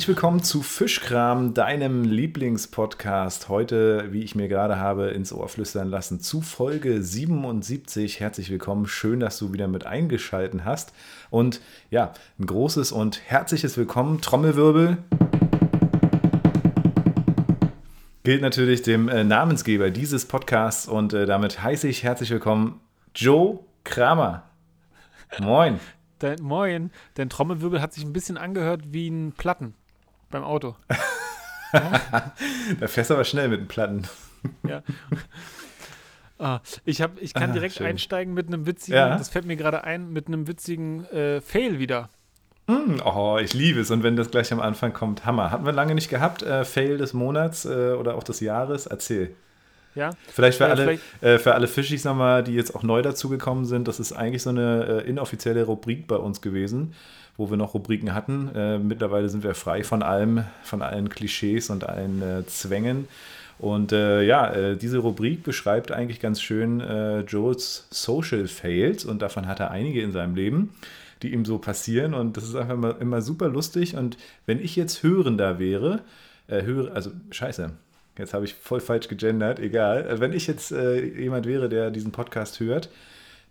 Herzlich willkommen zu Fischkram, deinem Lieblingspodcast. Heute, wie ich mir gerade habe ins Ohr flüstern lassen, zu Folge 77. Herzlich willkommen. Schön, dass du wieder mit eingeschalten hast. Und ja, ein großes und herzliches Willkommen. Trommelwirbel. Gilt natürlich dem äh, Namensgeber dieses Podcasts und äh, damit heiße ich herzlich willkommen Joe Kramer. Moin. Dein, moin, dein Trommelwirbel hat sich ein bisschen angehört wie ein Platten beim Auto. da fährst du aber schnell mit den Platten. ja. Ah, ich, hab, ich kann ah, direkt schön. einsteigen mit einem witzigen, ja. das fällt mir gerade ein, mit einem witzigen äh, Fail wieder. Mm, oh, ich liebe es. Und wenn das gleich am Anfang kommt, Hammer. Hatten wir lange nicht gehabt. Äh, Fail des Monats äh, oder auch des Jahres. Erzähl. Ja. Vielleicht für, äh, alle, vielleicht äh, für alle Fischis nochmal, die jetzt auch neu dazugekommen sind, das ist eigentlich so eine äh, inoffizielle Rubrik bei uns gewesen, wo wir noch Rubriken hatten. Äh, mittlerweile sind wir frei von allem, von allen Klischees und allen äh, Zwängen. Und äh, ja, diese Rubrik beschreibt eigentlich ganz schön Joes Social Fails und davon hat er einige in seinem Leben, die ihm so passieren. Und das ist einfach immer, immer super lustig. Und wenn ich jetzt Hörender wäre, höre, also scheiße, Jetzt habe ich voll falsch gegendert, egal. Wenn ich jetzt äh, jemand wäre, der diesen Podcast hört,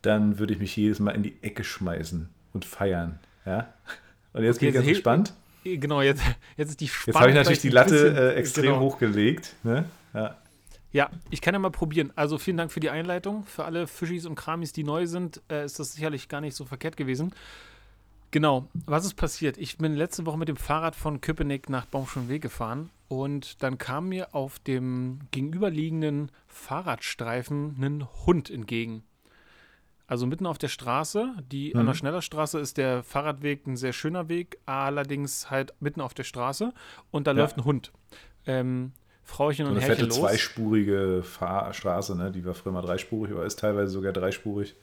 dann würde ich mich jedes Mal in die Ecke schmeißen und feiern. Ja? Und jetzt okay, bin ich ganz gespannt. Äh, genau, jetzt, jetzt ist die Spannung. Jetzt habe ich natürlich die Latte bisschen, äh, extrem genau. hochgelegt. Ne? Ja. ja, ich kann ja mal probieren. Also vielen Dank für die Einleitung. Für alle Fischis und Kramis, die neu sind, äh, ist das sicherlich gar nicht so verkehrt gewesen. Genau, was ist passiert? Ich bin letzte Woche mit dem Fahrrad von Köpenick nach Baumschulweg gefahren und dann kam mir auf dem gegenüberliegenden Fahrradstreifen ein Hund entgegen. Also mitten auf der Straße, die mhm. an der Schnellerstraße ist der Fahrradweg ein sehr schöner Weg, allerdings halt mitten auf der Straße und da ja. läuft ein Hund. Ähm, Frauchen und, und Herrchen los. zweispurige Fahrstraße, ne? die war früher mal dreispurig, aber ist teilweise sogar dreispurig.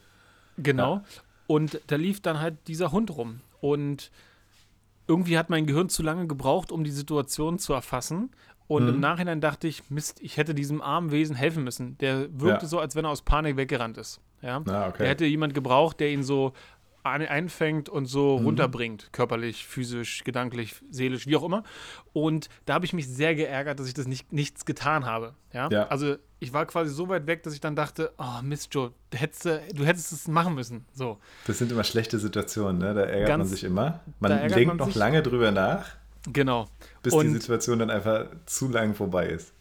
Genau. Ja. Und da lief dann halt dieser Hund rum. Und irgendwie hat mein Gehirn zu lange gebraucht, um die Situation zu erfassen. Und mhm. im Nachhinein dachte ich, Mist, ich hätte diesem armen Wesen helfen müssen. Der wirkte ja. so, als wenn er aus Panik weggerannt ist. Ja? Ah, okay. Der hätte jemand gebraucht, der ihn so einfängt und so mhm. runterbringt, körperlich, physisch, gedanklich, seelisch, wie auch immer. Und da habe ich mich sehr geärgert, dass ich das nicht, nichts getan habe. Ja? ja? Also ich war quasi so weit weg, dass ich dann dachte, oh Mist, Joe, du hättest, du hättest es machen müssen. So. Das sind immer schlechte Situationen, ne? Da ärgert Ganz, man sich immer. Man denkt noch lange drüber nach. Genau. Bis und, die Situation dann einfach zu lang vorbei ist.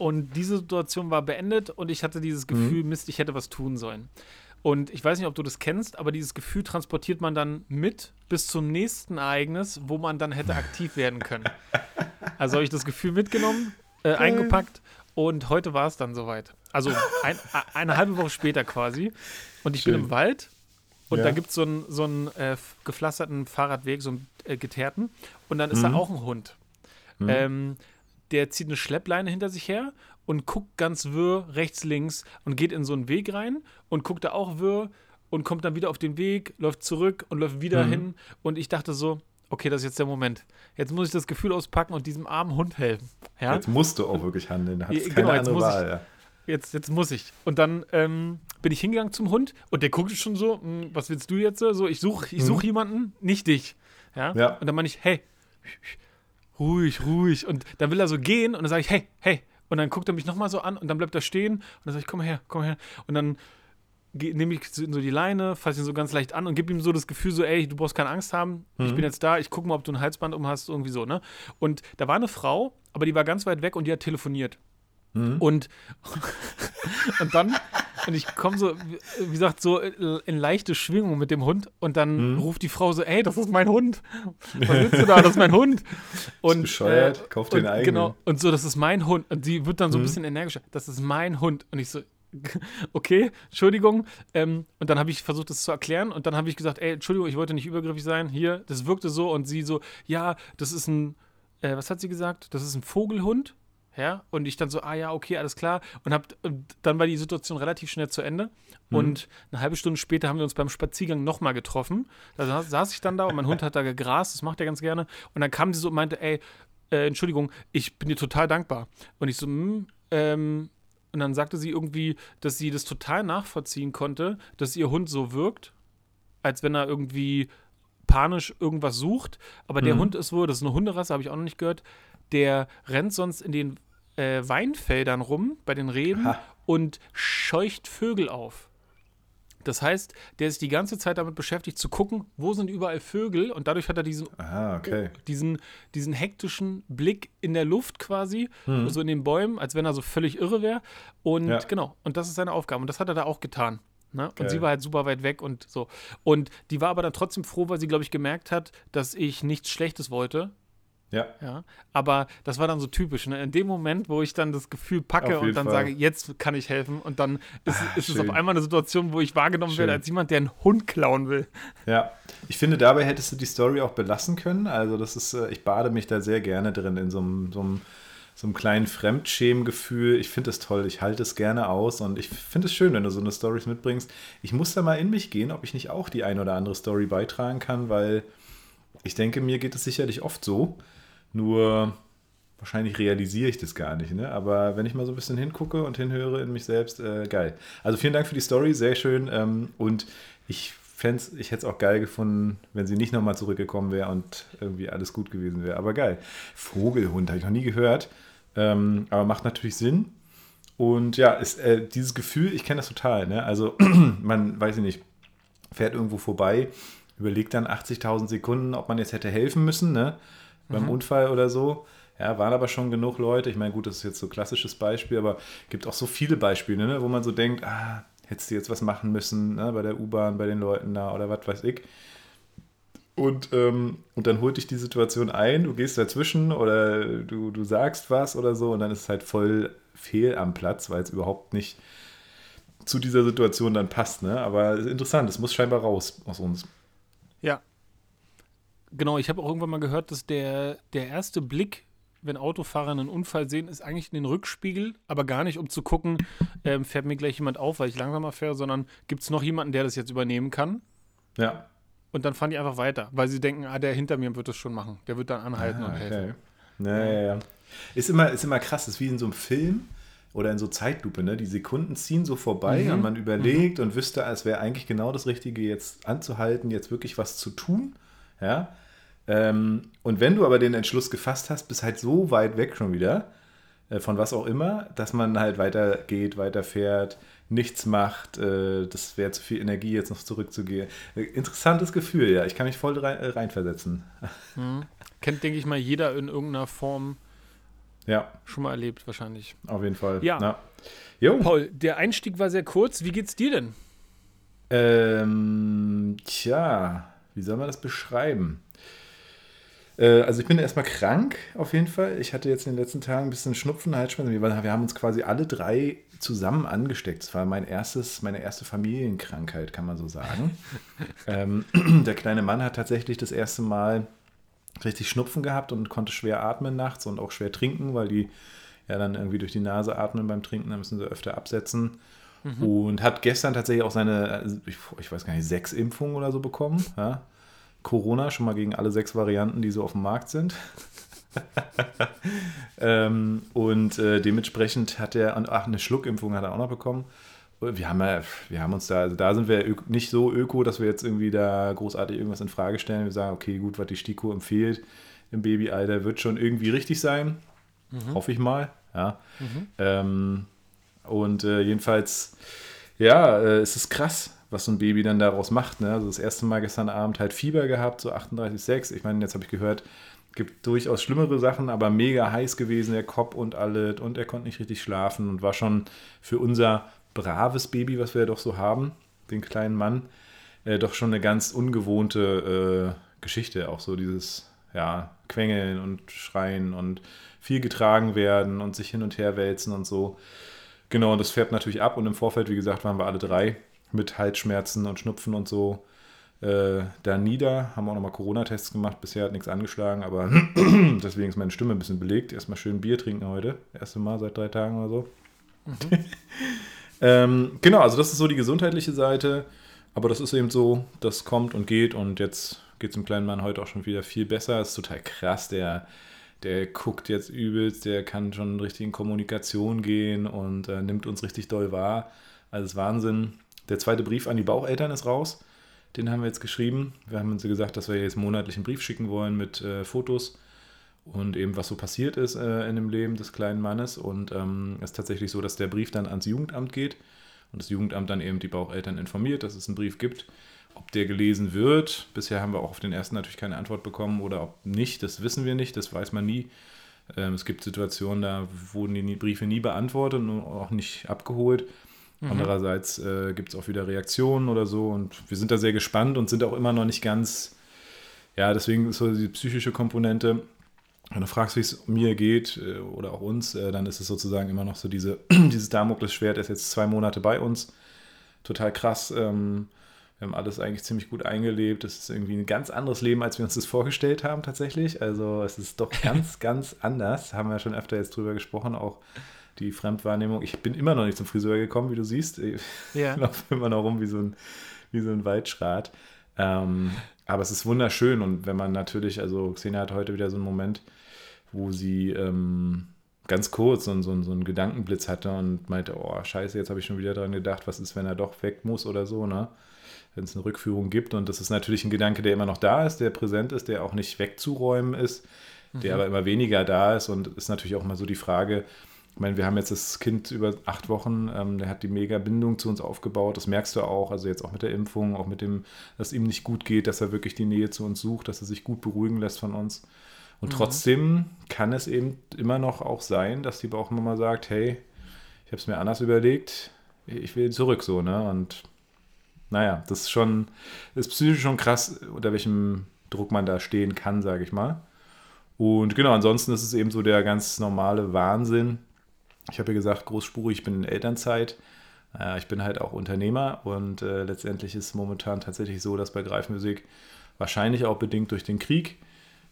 Und diese Situation war beendet und ich hatte dieses Gefühl, mhm. Mist, ich hätte was tun sollen. Und ich weiß nicht, ob du das kennst, aber dieses Gefühl transportiert man dann mit bis zum nächsten Ereignis, wo man dann hätte aktiv werden können. Also habe ich das Gefühl mitgenommen, äh, eingepackt und heute war es dann soweit. Also ein, eine halbe Woche später quasi. Und ich Schön. bin im Wald und ja. da gibt so es so einen äh, gepflasterten Fahrradweg, so einen äh, geteerten. Und dann ist mhm. da auch ein Hund. Mhm. Ähm, der zieht eine Schleppleine hinter sich her und guckt ganz wirr rechts, links und geht in so einen Weg rein und guckt da auch wirr und kommt dann wieder auf den Weg, läuft zurück und läuft wieder mhm. hin. Und ich dachte so, okay, das ist jetzt der Moment. Jetzt muss ich das Gefühl auspacken und diesem armen Hund helfen. Ja? Jetzt musst du auch wirklich handeln. Hast genau, andere Wahl. Ich, ja. jetzt, jetzt muss ich. Und dann ähm, bin ich hingegangen zum Hund und der guckte schon so, hm, was willst du jetzt? So, ich suche ich such mhm. jemanden, nicht dich. Ja? ja. Und dann meine ich, hey, ruhig, ruhig. Und dann will er so gehen und dann sage ich, hey, hey, und dann guckt er mich nochmal so an und dann bleibt er stehen und dann sage ich, komm her, komm her. Und dann nehme ich so die Leine, fasse ihn so ganz leicht an und gebe ihm so das Gefühl so, ey, du brauchst keine Angst haben, mhm. ich bin jetzt da, ich gucke mal, ob du ein Halsband um hast, irgendwie so, ne? Und da war eine Frau, aber die war ganz weit weg und die hat telefoniert. Mhm. Und, und dann, und ich komme so, wie gesagt, so in leichte Schwingung mit dem Hund und dann mhm. ruft die Frau so, ey, das ist mein Hund. Was willst du da? Das ist mein Hund. Und, bescheuert, äh, kauf den eigenen. Genau, und so, das ist mein Hund. Und sie wird dann so ein mhm. bisschen energischer, das ist mein Hund. Und ich so, okay, Entschuldigung. Ähm, und dann habe ich versucht, das zu erklären. Und dann habe ich gesagt, ey, Entschuldigung, ich wollte nicht übergriffig sein. Hier, das wirkte so. Und sie so, ja, das ist ein, äh, was hat sie gesagt? Das ist ein Vogelhund. Ja, und ich dann so, ah ja, okay, alles klar. Und, hab, und dann war die Situation relativ schnell zu Ende. Mhm. Und eine halbe Stunde später haben wir uns beim Spaziergang nochmal getroffen. Da saß ich dann da und mein Hund hat da gegrast, das macht er ganz gerne. Und dann kam sie so und meinte, ey, äh, Entschuldigung, ich bin dir total dankbar. Und ich so, hm, ähm, und dann sagte sie irgendwie, dass sie das total nachvollziehen konnte, dass ihr Hund so wirkt, als wenn er irgendwie panisch irgendwas sucht. Aber der Mhm. Hund ist wohl, das ist eine Hunderasse, habe ich auch noch nicht gehört, der rennt sonst in den äh, Weinfeldern rum, bei den Reben Ha. und scheucht Vögel auf. Das heißt, der ist die ganze Zeit damit beschäftigt zu gucken, wo sind überall Vögel und dadurch hat er diesen Ah, okay. diesen, diesen hektischen Blick in der Luft quasi, Mhm. so in den Bäumen, als wenn er so völlig irre wäre. Und Ja. genau, und das ist seine Aufgabe. Und das hat er da auch getan. Ne? Und sie war halt super weit weg und so. Und die war aber dann trotzdem froh, weil sie, glaube ich, gemerkt hat, dass ich nichts Schlechtes wollte. Ja. Ja, aber das war dann so typisch. Ne? In dem Moment, wo ich dann das Gefühl packe und dann Fall. sage, jetzt kann ich helfen, und dann ist, Ah, ist es auf einmal eine Situation, wo ich wahrgenommen Schön. werde als jemand, der einen Hund klauen will. Ja, ich finde, dabei hättest du die Story auch belassen können. Also, das ist, äh, ich bade mich da sehr gerne drin, in so einem, so einem, so einem kleinen Fremdschämengefühl. Ich finde es toll, ich halte es gerne aus und ich finde es schön, wenn du so eine Stories mitbringst. Ich muss da mal in mich gehen, ob ich nicht auch die ein oder andere Story beitragen kann, weil ich denke, mir geht es sicherlich oft so. Nur wahrscheinlich realisiere ich das gar nicht, ne? Aber wenn ich mal so ein bisschen hingucke und hinhöre in mich selbst, äh, geil. Also vielen Dank für die Story, sehr schön. Ähm, und ich fände ich hätte es auch geil gefunden, wenn sie nicht nochmal zurückgekommen wäre und irgendwie alles gut gewesen wäre. Aber geil. Vogelhund, habe ich noch nie gehört. Ähm, aber macht natürlich Sinn. Und ja, ist, äh, dieses Gefühl, ich kenne das total. Ne? Also man, weiß ich nicht, fährt irgendwo vorbei, überlegt dann 80.000 Sekunden, ob man jetzt hätte helfen müssen, ne? Beim Unfall oder so. Ja, waren aber schon genug Leute. Ich meine, gut, das ist jetzt so ein klassisches Beispiel, aber gibt auch so viele Beispiele, ne? wo man so denkt, ah, hättest du jetzt was machen müssen, ne? bei der U-Bahn, bei den Leuten da oder was weiß ich. Und, ähm, und dann holt dich die Situation ein, du gehst dazwischen oder du, du sagst was oder so und dann ist es halt voll fehl am Platz, weil es überhaupt nicht zu dieser Situation dann passt. Ne? Aber es ist interessant, es muss scheinbar raus aus uns. Ja. Genau, ich habe auch irgendwann mal gehört, dass der, der erste Blick, wenn Autofahrer einen Unfall sehen, ist eigentlich in den Rückspiegel, aber gar nicht, um zu gucken, ähm, fährt mir gleich jemand auf, weil ich langsamer fahre, sondern gibt es noch jemanden, der das jetzt übernehmen kann? Ja. Und dann fahren die einfach weiter, weil sie denken, ah, der hinter mir wird das schon machen. Der wird dann anhalten Ah, und helfen. okay. Ja, ja, ja. Ist immer, ist immer krass, ist wie in so einem Film oder in so Zeitlupe, ne? Die Sekunden ziehen so vorbei Mhm. und man überlegt und wüsste, es wäre eigentlich genau das Richtige, jetzt anzuhalten, jetzt wirklich was zu tun. Ja. Ähm, und wenn du aber den Entschluss gefasst hast, bist halt so weit weg schon wieder, äh, von was auch immer, dass man halt weitergeht, weiterfährt, nichts macht. Äh, das wäre zu viel Energie, jetzt noch zurückzugehen. Äh, interessantes Gefühl, ja. Ich kann mich voll rein, äh, reinversetzen. Kennt, denke ich mal, jeder in irgendeiner Form Ja, schon mal erlebt, wahrscheinlich. auf jeden Fall. Ja. Na. Jo. Paul, der Einstieg war sehr kurz. Wie geht's dir denn? Ähm, tja, wie soll man das beschreiben? Äh, also ich bin erstmal krank, auf jeden Fall. Ich hatte jetzt in den letzten Tagen ein bisschen Schnupfen, Halsschmerzen. Wir, waren- wir haben uns quasi alle drei zusammen angesteckt. Es war mein erstes, meine erste Familienkrankheit, kann man so sagen. ähm, der kleine Mann hat tatsächlich das erste Mal richtig Schnupfen gehabt und konnte schwer atmen nachts und auch schwer trinken, weil die ja dann irgendwie durch die Nase atmen beim Trinken, da müssen sie öfter absetzen. Und hat gestern tatsächlich auch seine, also ich, ich weiß gar nicht, sechs Impfungen oder so bekommen. Ja? Corona, schon mal gegen alle sechs Varianten, die so auf dem Markt sind. ähm, und äh, dementsprechend hat er, ach, eine Schluckimpfung hat er auch noch bekommen. Wir haben, ja, wir haben uns da, also da sind wir nicht so öko, dass wir jetzt irgendwie da großartig irgendwas in Frage stellen. Wir sagen, okay, gut, was die STIKO empfiehlt im Babyalter, wird schon irgendwie richtig sein. Hoffe ich mal. Ja. Ähm, und äh, jedenfalls, ja, äh, es ist krass, was so ein Baby dann daraus macht. Ne? Also das erste Mal gestern Abend halt Fieber gehabt, so 38,6. Ich meine, jetzt habe ich gehört, gibt durchaus schlimmere Sachen, aber mega heiß gewesen, der Kopf und alles. Und er konnte nicht richtig schlafen und war schon für unser braves Baby, was wir ja doch so haben, den kleinen Mann, äh, doch schon eine ganz ungewohnte äh, Geschichte. Auch so dieses, ja, Quengeln und Schreien und viel getragen werden und sich hin und her wälzen und so. Genau, und das färbt natürlich ab. Und im Vorfeld, wie gesagt, waren wir alle drei mit Halsschmerzen und Schnupfen und so äh, da nieder. Haben auch nochmal Corona-Tests gemacht. Bisher hat nichts angeschlagen, aber deswegen ist meine Stimme ein bisschen belegt. Erstmal schön Bier trinken heute. Erste Mal seit drei Tagen oder so. ähm, genau, also das ist so die gesundheitliche Seite. Aber das ist eben so, das kommt und geht. Und jetzt geht es dem kleinen Mann heute auch schon wieder viel besser. Das ist total krass. Der der guckt jetzt übelst, der kann schon richtig in Kommunikation gehen und äh, nimmt uns richtig doll wahr. Also das ist Wahnsinn. Der zweite Brief an die Baucheltern ist raus. Den haben wir jetzt geschrieben. Wir haben uns gesagt, dass wir jetzt monatlich einen Brief schicken wollen mit äh, Fotos und eben was so passiert ist äh, in dem Leben des kleinen Mannes. Und ähm, es ist tatsächlich so, dass der Brief dann ans Jugendamt geht und das Jugendamt dann eben die Baucheltern informiert, dass es einen Brief gibt. Ob der gelesen wird, bisher haben wir auch auf den ersten natürlich keine Antwort bekommen oder ob nicht, das wissen wir nicht, das weiß man nie. Ähm, es gibt Situationen, da wurden die Briefe nie beantwortet und auch nicht abgeholt. Mhm. Andererseits äh, gibt es auch wieder Reaktionen oder so und wir sind da sehr gespannt und sind auch immer noch nicht ganz, ja, deswegen ist so die psychische Komponente, wenn du fragst, wie es mir geht äh, oder auch uns, äh, dann ist es sozusagen immer noch so diese, dieses Damoklesschwert, ist jetzt zwei Monate bei uns, total krass. Ähm, wir haben alles eigentlich ziemlich gut eingelebt. Es ist irgendwie ein ganz anderes Leben, als wir uns das vorgestellt haben tatsächlich. Also es ist doch ganz, ganz anders. Haben wir ja schon öfter jetzt drüber gesprochen, auch die Fremdwahrnehmung. Ich bin immer noch nicht zum Friseur gekommen, wie du siehst. Ich ja. laufe immer noch rum wie so ein, wie so ein Waldschrat. Ähm, aber es ist wunderschön und wenn man natürlich, also Xenia hat heute wieder so einen Moment, wo sie ähm, ganz kurz so, so, so einen Gedankenblitz hatte und meinte, oh scheiße, jetzt habe ich schon wieder daran gedacht, was ist, wenn er doch weg muss oder so, ne? Wenn es eine Rückführung gibt und das ist natürlich ein Gedanke, der immer noch da ist, der präsent ist, der auch nicht wegzuräumen ist, der mhm. aber immer weniger da ist und ist natürlich auch mal so die Frage, ich meine, wir haben jetzt das Kind über acht Wochen, ähm, der hat die mega Bindung zu uns aufgebaut. Das merkst du auch, also jetzt auch mit der Impfung, auch mit dem, dass ihm nicht gut geht, dass er wirklich die Nähe zu uns sucht, dass er sich gut beruhigen lässt von uns. Und mhm. trotzdem kann es eben immer noch auch sein, dass die Bauchmama sagt, hey, ich habe es mir anders überlegt, ich will zurück so, ne? Und naja, das ist schon, ist psychisch schon krass, unter welchem Druck man da stehen kann, sage ich mal. Und genau, ansonsten ist es eben so der ganz normale Wahnsinn, ich habe ja gesagt, großspurig, ich bin in Elternzeit. Äh, ich bin halt auch Unternehmer und äh, letztendlich ist es momentan tatsächlich so, dass bei Greifmusik wahrscheinlich auch bedingt durch den Krieg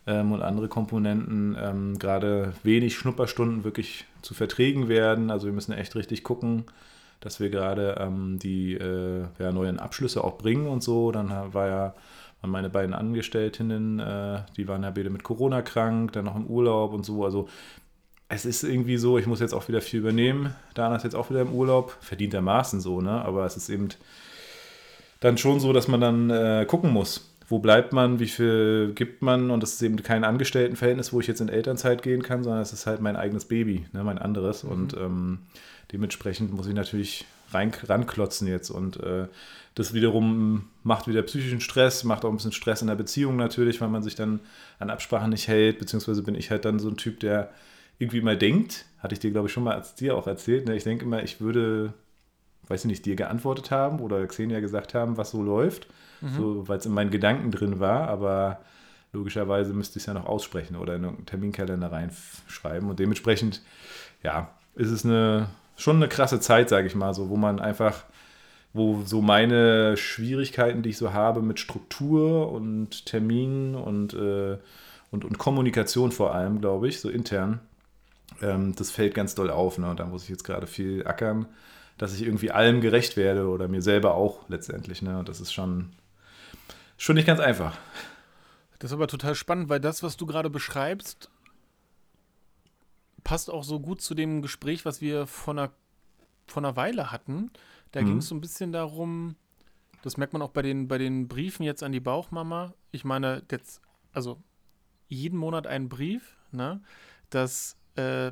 ähm, und andere Komponenten ähm, gerade wenig Schnupperstunden wirklich zu Verträgen werden. Also wir müssen echt richtig gucken, dass wir gerade ähm, die äh, ja, neuen Abschlüsse auch bringen und so. Dann war ja meine beiden Angestellten, äh, die waren ja beide mit Corona krank, dann noch im Urlaub und so. Also es ist irgendwie so, ich muss jetzt auch wieder viel übernehmen. Dana ist jetzt auch wieder im Urlaub, verdientermaßen so, ne? Aber es ist eben dann schon so, dass man dann äh, gucken muss, wo bleibt man, wie viel gibt man und das ist eben kein Angestelltenverhältnis, wo ich jetzt in Elternzeit gehen kann, sondern es ist halt mein eigenes Baby, ne? mein anderes mhm. und ähm, dementsprechend muss ich natürlich rein, ranklotzen jetzt und äh, das wiederum macht wieder psychischen Stress, macht auch ein bisschen Stress in der Beziehung natürlich, weil man sich dann an Absprachen nicht hält, beziehungsweise bin ich halt dann so ein Typ, der irgendwie mal denkt, hatte ich dir, glaube ich, schon mal als dir auch erzählt, ne? ich denke immer, ich würde, weiß ich nicht, dir geantwortet haben oder Xenia gesagt haben, was so läuft, mhm. so, weil es in meinen Gedanken drin war, aber logischerweise müsste ich es ja noch aussprechen oder in einen Terminkalender reinschreiben und dementsprechend, ja, ist es eine, schon eine krasse Zeit, sage ich mal, so, wo man einfach wo so meine Schwierigkeiten, die ich so habe mit Struktur und Terminen und, äh, und, und Kommunikation vor allem, glaube ich, so intern, ähm, das fällt ganz doll auf. Ne? Und da muss ich jetzt gerade viel ackern, dass ich irgendwie allem gerecht werde oder mir selber auch letztendlich. Ne? Und das ist schon, schon nicht ganz einfach. Das ist aber total spannend, weil das, was du gerade beschreibst, passt auch so gut zu dem Gespräch, was wir vor einer, vor einer Weile hatten. Da mhm. ging es so ein bisschen darum, das merkt man auch bei den, bei den Briefen jetzt an die Bauchmama. Ich meine, jetzt, also jeden Monat einen Brief, ne? Das äh,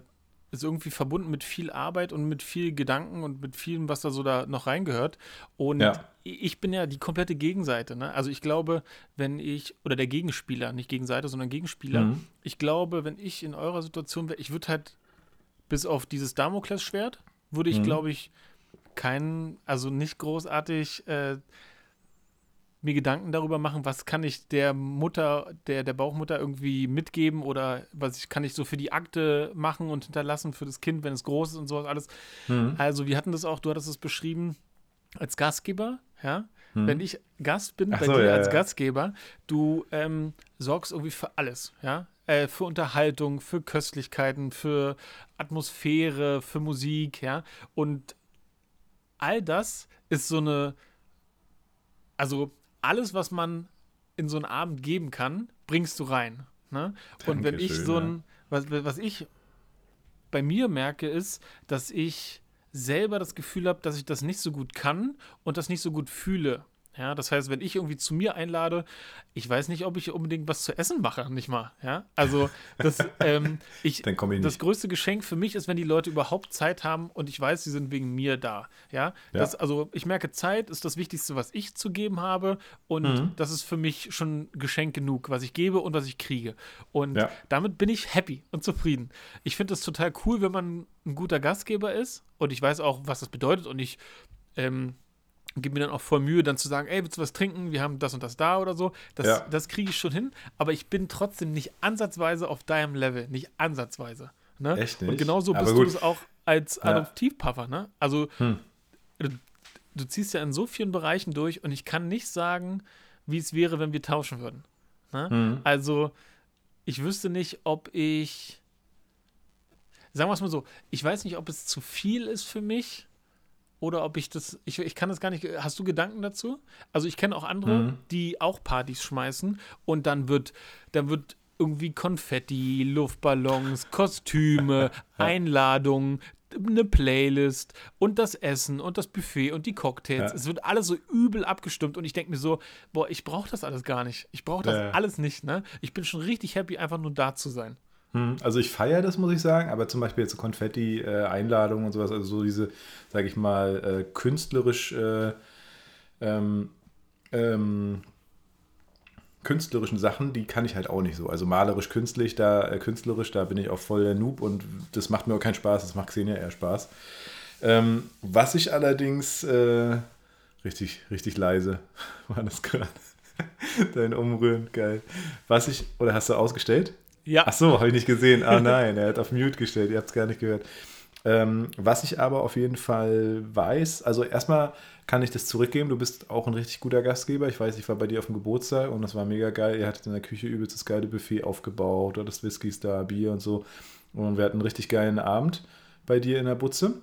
ist irgendwie verbunden mit viel Arbeit und mit viel Gedanken und mit vielem, was da so da noch reingehört. Und ja. Ich bin ja die komplette Gegenseite. Ne? Also ich glaube, wenn ich, oder der Gegenspieler, nicht Gegenseite, sondern Gegenspieler, mhm. ich glaube, wenn ich in eurer Situation wäre, ich würde halt bis auf dieses Damoklesschwert, würde ich, mhm. glaube ich, keinen, also nicht großartig äh, mir Gedanken darüber machen, was kann ich der Mutter, der, der Bauchmutter irgendwie mitgeben oder was ich, kann ich so für die Akte machen und hinterlassen für das Kind, wenn es groß ist und sowas alles. Mhm. Also wir hatten das auch, du hattest es beschrieben als Gastgeber, ja. Mhm. Wenn ich Gast bin Ach bei so, dir ja, als ja. Gastgeber, du ähm, sorgst irgendwie für alles, ja. Äh, für Unterhaltung, für Köstlichkeiten, für Atmosphäre, für Musik, ja. Und all das ist so eine, also alles, was man in so einen Abend geben kann, bringst du rein. Ne? Und wenn ich so ein, was, was ich bei mir merke, ist, dass ich selber das Gefühl habe, dass ich das nicht so gut kann und das nicht so gut fühle. Ja, das heißt, wenn ich irgendwie zu mir einlade, ich weiß nicht, ob ich unbedingt was zu essen mache, nicht mal. Ja, also das, ähm, ich, Dann ich das nicht. größte Geschenk für mich ist, wenn die Leute überhaupt Zeit haben und ich weiß, sie sind wegen mir da. Ja, Ja. Das, also ich merke, Zeit ist das Wichtigste, was ich zu geben habe und Mhm. das ist für mich schon Geschenk genug, was ich gebe und was ich kriege. Und Ja. damit bin ich happy und zufrieden. Ich finde es total cool, wenn man ein guter Gastgeber ist und ich weiß auch, was das bedeutet und ich ähm, gebe mir dann auch voll Mühe, dann zu sagen, ey, willst du was trinken? Wir haben das und das da oder so. Das, Ja. das kriege ich schon hin, aber ich bin trotzdem nicht ansatzweise auf deinem Level, nicht ansatzweise. Ne? Echt Und nicht? genauso Aber bist gut. du es auch als Ja. Adoptivpapa, ne? Also Hm. du, du ziehst ja in so vielen Bereichen durch und ich kann nicht sagen, wie es wäre, wenn wir tauschen würden. Ne? Mhm. Also, ich wüsste nicht, ob ich. Sagen wir es mal so, ich weiß nicht, ob es zu viel ist für mich oder ob ich das. Ich, ich kann das gar nicht. Hast du Gedanken dazu? Also, ich kenne auch andere, Mhm. die auch Partys schmeißen und dann wird, dann wird irgendwie Konfetti, Luftballons, Kostüme, Einladungen, eine Playlist und das Essen und das Buffet und die Cocktails. Ja. Es wird alles so übel abgestimmt und ich denke mir so, boah, ich brauche das alles gar nicht. Ich brauche das Ja, alles nicht, ne? Ich bin schon richtig happy, einfach nur da zu sein. Hm, Also ich feiere das, muss ich sagen, aber zum Beispiel jetzt so Konfetti, äh, und sowas, also so diese, sage ich mal, äh, künstlerisch, äh, ähm, ähm, künstlerischen Sachen, die kann ich halt auch nicht so. Also malerisch, künstlich, da, äh, künstlerisch, da bin ich auch voll der Noob und das macht mir auch keinen Spaß, das macht Xenia eher Spaß. Ähm, was ich allerdings, äh, richtig, richtig leise war das gerade. Dein Umrühren, geil. Was ich, oder hast du ausgestellt? Ja, Ach so, habe ich nicht gesehen. Ah nein, er hat auf Mute gestellt, ihr habt es gar nicht gehört. Ähm, was ich aber auf jeden Fall weiß, also erstmal kann ich das zurückgeben, du bist auch ein richtig guter Gastgeber. Ich weiß, ich war bei dir auf dem Geburtstag und das war mega geil. Ihr hattet in der Küche übelst das geile Buffet aufgebaut, du hattest Whiskys da, Bier und so. Und wir hatten einen richtig geilen Abend bei dir in der Butze.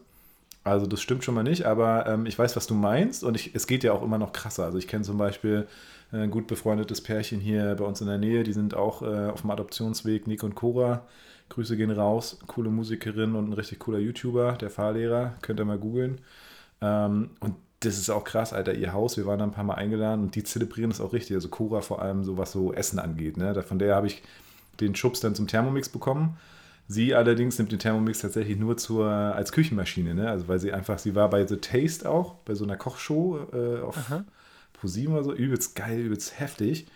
Also das stimmt schon mal nicht, aber ähm, ich weiß, was du meinst und ich, es geht ja auch immer noch krasser. Also ich kenne zum Beispiel ein gut befreundetes Pärchen hier bei uns in der Nähe, die sind auch äh, auf dem Adoptionsweg, Nick und Cora. Grüße gehen raus, coole Musikerin und ein richtig cooler YouTuber, der Fahrlehrer, könnt ihr mal googeln. Ähm, und das ist auch krass, Alter, ihr Haus, wir waren da ein paar Mal eingeladen und die zelebrieren das auch richtig. Also Cora vor allem, so was so Essen angeht. Ne? Von der habe ich den Schubs dann zum Thermomix bekommen. Sie allerdings nimmt den Thermomix tatsächlich nur zur, als Küchenmaschine, ne? Also weil sie einfach, sie war bei The Taste auch, bei so einer Kochshow äh, auf Aha. ProSieben oder so, übelst geil, übelst heftig.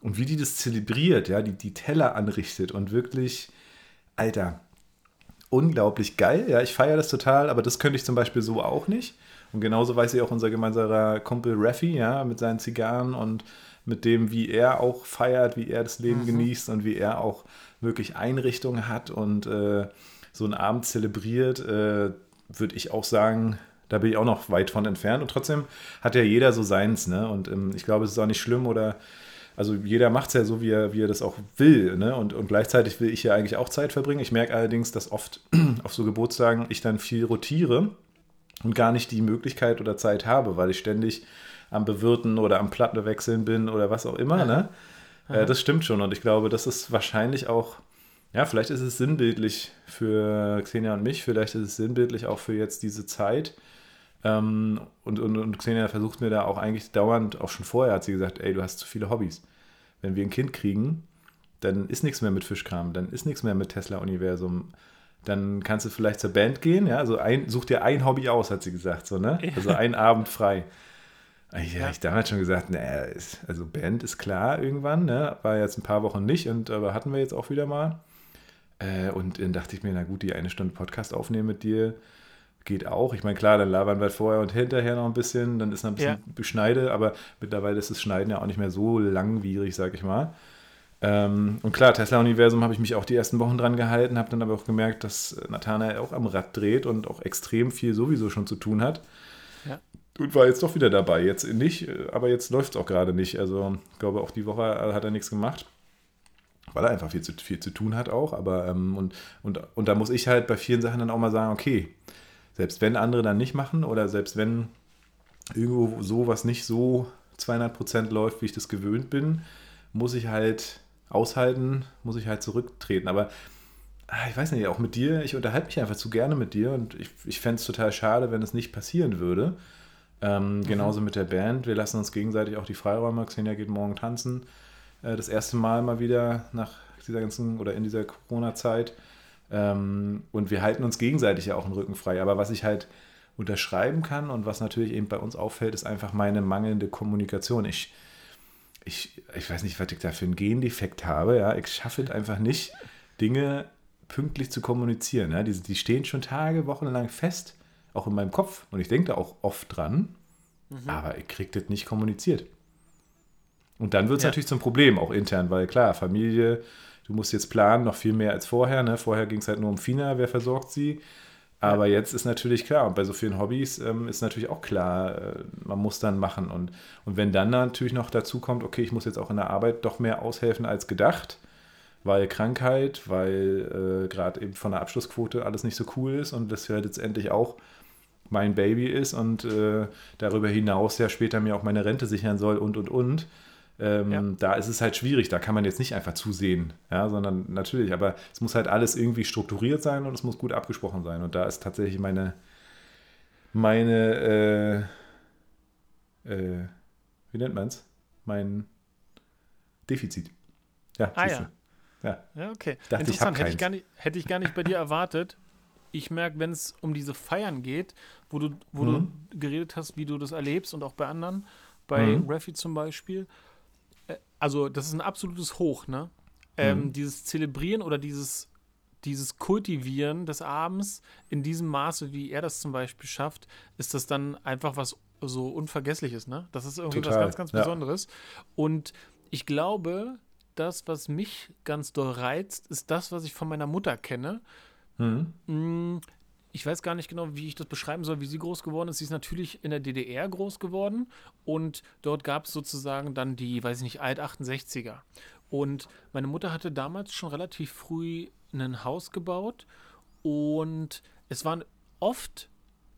Und wie die das zelebriert, ja, die, die Teller anrichtet und wirklich, Alter, unglaublich geil. Ja, ich feiere das total, aber das könnte ich zum Beispiel so auch nicht. Und genauso weiß ich auch unser gemeinsamer Kumpel Raffi, ja, mit seinen Zigarren und mit dem, wie er auch feiert, wie er das Leben genießt und wie er auch wirklich Einrichtungen hat und äh, so einen Abend zelebriert, äh, würde ich auch sagen, da bin ich auch noch weit von entfernt. Und trotzdem hat ja jeder so seins, ne? Und ähm, ich glaube, es ist auch nicht schlimm oder also jeder macht es ja so, wie er, wie er das auch will. Ne? Und, und gleichzeitig will ich ja eigentlich auch Zeit verbringen. Ich merke allerdings, dass oft auf so Geburtstagen ich dann viel rotiere und gar nicht die Möglichkeit oder Zeit habe, weil ich ständig am Bewirten oder am Platte wechseln bin oder was auch immer. Ne? Äh, das stimmt schon. Und ich glaube, das ist wahrscheinlich auch, ja, vielleicht ist es sinnbildlich für Xenia und mich, vielleicht ist es sinnbildlich auch für jetzt diese Zeit. Ähm, und, und, und Xenia versucht mir da auch eigentlich dauernd, auch schon vorher hat sie gesagt, ey, du hast zu viele Hobbys. Wenn wir ein Kind kriegen, dann ist nichts mehr mit Fischkram, dann ist nichts mehr mit Tesla-Universum. Dann kannst du vielleicht zur Band gehen, ja, also ein, such dir ein Hobby aus, hat sie gesagt, so, ne? Also ein Abend frei. Ich, ja, ich damals schon gesagt, naja, ist, also Band ist klar irgendwann, ne? War jetzt ein paar Wochen nicht, und aber hatten wir jetzt auch wieder mal. Äh, und dann dachte ich mir, na gut, die eine Stunde Podcast aufnehmen mit dir geht auch. Ich meine, klar, dann labern wir vorher und hinterher noch ein bisschen, dann ist noch ein bisschen Ja. Beschneide, aber mittlerweile ist das Schneiden ja auch nicht mehr so langwierig, sag ich mal. Ähm, und klar, Tesla-Universum habe ich mich auch die ersten Wochen dran gehalten, habe dann aber auch gemerkt, dass Nathanael auch am Rad dreht und auch extrem viel sowieso schon zu tun hat. Ja. Und war jetzt doch wieder dabei. Jetzt nicht, aber jetzt läuft es auch gerade nicht. Also, ich glaube, auch die Woche hat er nichts gemacht. Weil er einfach viel zu, viel zu tun hat auch. Aber, ähm, und, und, und da muss ich halt bei vielen Sachen dann auch mal sagen, okay, selbst wenn andere dann nicht machen oder selbst wenn irgendwo sowas nicht so 200% läuft, wie ich das gewöhnt bin, muss ich halt aushalten, muss ich halt zurücktreten. Aber ah, ich weiß nicht, auch mit dir, ich unterhalte mich einfach zu gerne mit dir und ich, ich fände es total schade, wenn es nicht passieren würde. Ähm, genauso mit der Band. Wir lassen uns gegenseitig auch die Freiräume. Xenia geht morgen tanzen. Äh, das erste Mal mal wieder nach dieser ganzen oder in dieser Corona-Zeit. Ähm, und wir halten uns gegenseitig ja auch den Rücken frei. Aber was ich halt unterschreiben kann und was natürlich eben bei uns auffällt, ist einfach meine mangelnde Kommunikation. Ich, ich, ich weiß nicht, was ich da für einen Gendefekt habe. Ja? Ich schaffe es einfach nicht, Dinge pünktlich zu kommunizieren. Ja? Die, die stehen schon Tage, Wochen lang fest, auch in meinem Kopf. Und ich denke da auch oft dran, mhm. aber ich kriege das nicht kommuniziert. Und dann wird es ja. natürlich zum Problem, auch intern, weil klar, Familie, du musst jetzt planen, noch viel mehr als vorher. Ne? Vorher ging es halt nur um Fina, wer versorgt sie. Aber jetzt ist natürlich klar, und bei so vielen Hobbys ähm, ist natürlich auch klar, äh, man muss dann machen. Und, und wenn dann natürlich noch dazu kommt, okay, ich muss jetzt auch in der Arbeit doch mehr aushelfen als gedacht, weil Krankheit, weil äh, gerade eben von der Abschlussquote alles nicht so cool ist und das ja letztendlich auch mein Baby ist und äh, darüber hinaus ja später mir auch meine Rente sichern soll und und und ähm, ja. Da ist es halt schwierig, da kann man jetzt nicht einfach zusehen, ja, sondern natürlich, aber es muss halt alles irgendwie strukturiert sein und es muss gut abgesprochen sein. Und da ist tatsächlich meine, meine, äh, äh, wie nennt man es? Mein Defizit. Ja, ah, ja. ja. Ja, okay. Dachte, Interessant, ich hätte, ich gar nicht, hätte ich gar nicht bei dir erwartet. Ich merke, wenn es um diese Feiern geht, wo du, wo mhm. du geredet hast, wie du das erlebst und auch bei anderen, bei mhm. Raffi zum Beispiel, also das ist ein absolutes Hoch, ne? Ähm, mhm. Dieses Zelebrieren oder dieses, dieses Kultivieren des Abends in diesem Maße, wie er das zum Beispiel schafft, ist das dann einfach was so Unvergessliches, ne? Das ist irgendwie Total. was ganz, ganz ja. Besonderes. Und ich glaube, das, was mich ganz doll reizt, ist das, was ich von meiner Mutter kenne. Mhm. Ich weiß gar nicht genau, wie ich das beschreiben soll, wie sie groß geworden ist. Sie ist natürlich in der DDR groß geworden und dort gab es sozusagen dann die, weiß ich nicht, Alt-68er. Und meine Mutter hatte damals schon relativ früh ein Haus gebaut und es waren oft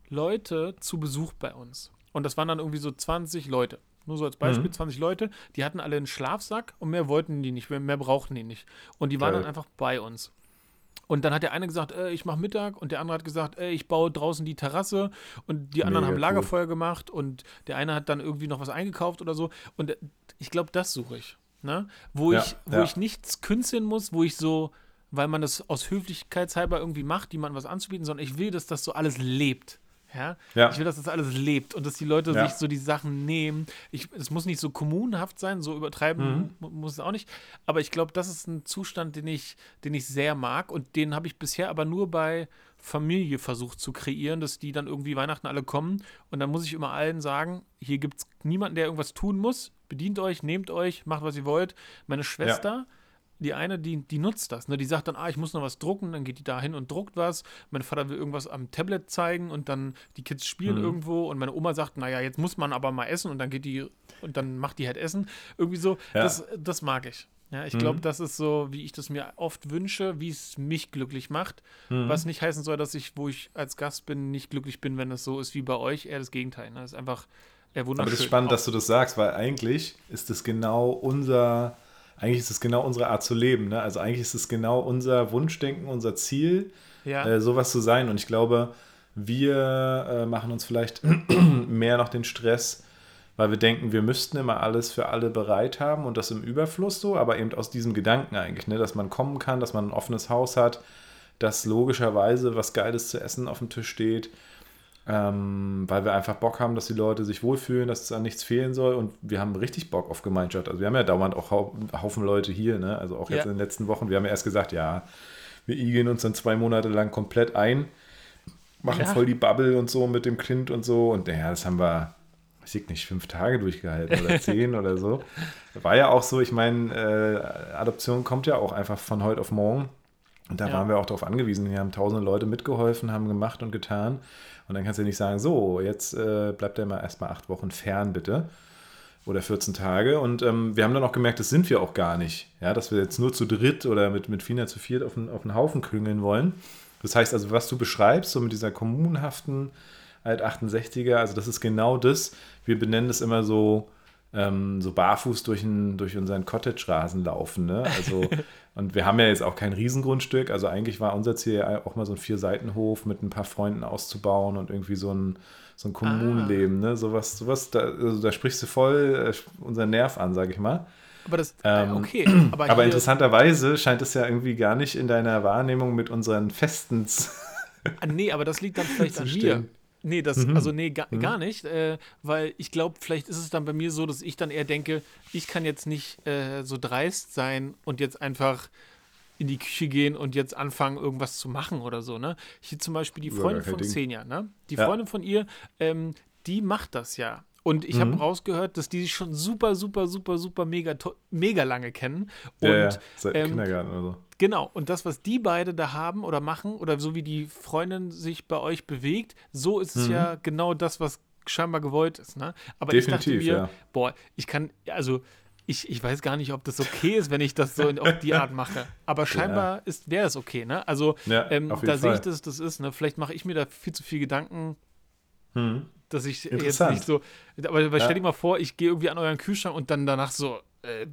Leute zu Besuch bei uns. Und das waren dann irgendwie so 20 Leute. Nur so als Beispiel, mhm. 20 Leute, die hatten alle einen Schlafsack und mehr wollten die nicht, mehr, mehr brauchten die nicht. Und die waren Geil. dann einfach bei uns. Und dann hat der eine gesagt, äh, ich mache Mittag und der andere hat gesagt, äh, ich baue draußen die Terrasse und die anderen Mega haben Lagerfeuer cool. gemacht und der eine hat dann irgendwie noch was eingekauft oder so. Und äh, ich glaube, das suche ich. Ne? Wo, ja, ich, wo ja. ich nichts künsteln muss, wo ich so, weil man das aus Höflichkeitshalber irgendwie macht, jemandem was anzubieten, sondern ich will, dass das so alles lebt. Ja? ja? Ich will, dass das alles lebt und dass die Leute ja. sich so die Sachen nehmen. es muss nicht so kommunenhaft sein, so übertreiben mhm. muss es auch nicht. Aber ich glaube, das ist ein Zustand, den ich, den ich sehr mag und den habe ich bisher aber nur bei Familie versucht zu kreieren, dass die dann irgendwie Weihnachten alle kommen und dann muss ich immer allen sagen, hier gibt es niemanden, der irgendwas tun muss. Bedient euch, nehmt euch, macht, was ihr wollt. Meine Schwester ja die eine, die, die nutzt das. Ne? Die sagt dann, ah, ich muss noch was drucken, dann geht die da hin und druckt was. Mein Vater will irgendwas am Tablet zeigen und dann die Kids spielen mhm. irgendwo und meine Oma sagt, naja, jetzt muss man aber mal essen und dann geht die und dann macht die halt Essen. Irgendwie so, ja. das, das mag ich. Ja, ich mhm. glaube, das ist so, wie ich das mir oft wünsche, wie es mich glücklich macht. Mhm. Was nicht heißen soll, dass ich, wo ich als Gast bin, nicht glücklich bin, wenn es so ist wie bei euch. Eher das Gegenteil. Ne? Das ist einfach eher wunderschön. Aber das ist spannend, dass du das sagst, weil eigentlich ist es genau unser eigentlich ist es genau unsere Art zu leben. Ne? Also eigentlich ist es genau unser Wunschdenken, unser Ziel, ja. äh, sowas zu sein. Und ich glaube, wir äh, machen uns vielleicht mehr noch den Stress, weil wir denken, wir müssten immer alles für alle bereit haben und das im Überfluss so, aber eben aus diesem Gedanken eigentlich, ne? dass man kommen kann, dass man ein offenes Haus hat, dass logischerweise was Geiles zu essen auf dem Tisch steht ähm, weil wir einfach Bock haben, dass die Leute sich wohlfühlen, dass es an nichts fehlen soll und wir haben richtig Bock auf Gemeinschaft. Also wir haben ja dauernd auch Haufen Leute hier, ne? also auch jetzt ja. in den letzten Wochen. Wir haben ja erst gesagt, ja, wir igeln uns dann zwei Monate lang komplett ein, machen ja. voll die Bubble und so mit dem Kind und so und naja, das haben wir, ich weiß nicht, fünf Tage durchgehalten oder zehn oder so. War ja auch so, ich meine, äh, Adoption kommt ja auch einfach von heute auf morgen. Und da ja. waren wir auch darauf angewiesen. Hier haben tausende Leute mitgeholfen, haben gemacht und getan. Und dann kannst du nicht sagen, so, jetzt äh, bleibt er mal erstmal acht Wochen fern, bitte. Oder 14 Tage. Und ähm, wir haben dann auch gemerkt, das sind wir auch gar nicht. Ja, dass wir jetzt nur zu dritt oder mit, mit Fina zu viert auf, einen, auf einen Haufen klüngeln wollen. Das heißt also, was du beschreibst, so mit dieser kommunhaften Alt-68er, also das ist genau das. Wir benennen das immer so, ähm, so barfuß durch, ein, durch unseren Cottage-Rasen laufen. Ne? Also Und wir haben ja jetzt auch kein Riesengrundstück. Also eigentlich war unser Ziel ja auch mal so ein Vier-Seitenhof mit ein paar Freunden auszubauen und irgendwie so ein, so ein Kommunenleben. Ne? Sowas, sowas da, also da sprichst du voll äh, unseren Nerv an, sag ich mal. Aber das, Ähm, okay. Aber, Aber interessanterweise scheint es ja irgendwie gar nicht in deiner Wahrnehmung mit unseren Festens. Ah, Nee, aber das liegt dann vielleicht an mir. Nee, das, Mhm. also nee, gar, gar nicht, äh, weil ich glaube, vielleicht ist es dann bei mir so, dass ich dann eher denke, ich kann jetzt nicht äh, so dreist sein und jetzt einfach in die Küche gehen und jetzt anfangen, irgendwas zu machen oder so, ne? Hier zum Beispiel die Freundin von. Xenia, ne? Die Ja. Freundin von ihr, ähm, die macht das ja. Und ich habe Mhm. rausgehört, dass die sich schon super, super, super, super mega, mega lange kennen. Und ja, ja, seit ähm, Kindergarten oder so. Genau, und das, was die beide da haben oder machen, oder so wie die Freundin sich bei euch bewegt, so ist es Mhm. ja genau das, was scheinbar gewollt ist. Ne? Aber ich dachte Definitiv, mir, ja. boah, ich kann, also ich, ich weiß gar nicht, ob das okay ist, wenn ich das so in, auf die Art mache. Aber scheinbar ist wäre es okay, ne? Also Ja, ähm, da sehe ich, dass das ist, ne? Vielleicht mache ich mir da viel zu viel Gedanken, Hm. dass ich jetzt nicht so. Aber, aber Ja. stell dir mal vor, ich gehe irgendwie an euren Kühlschrank und dann danach so, äh,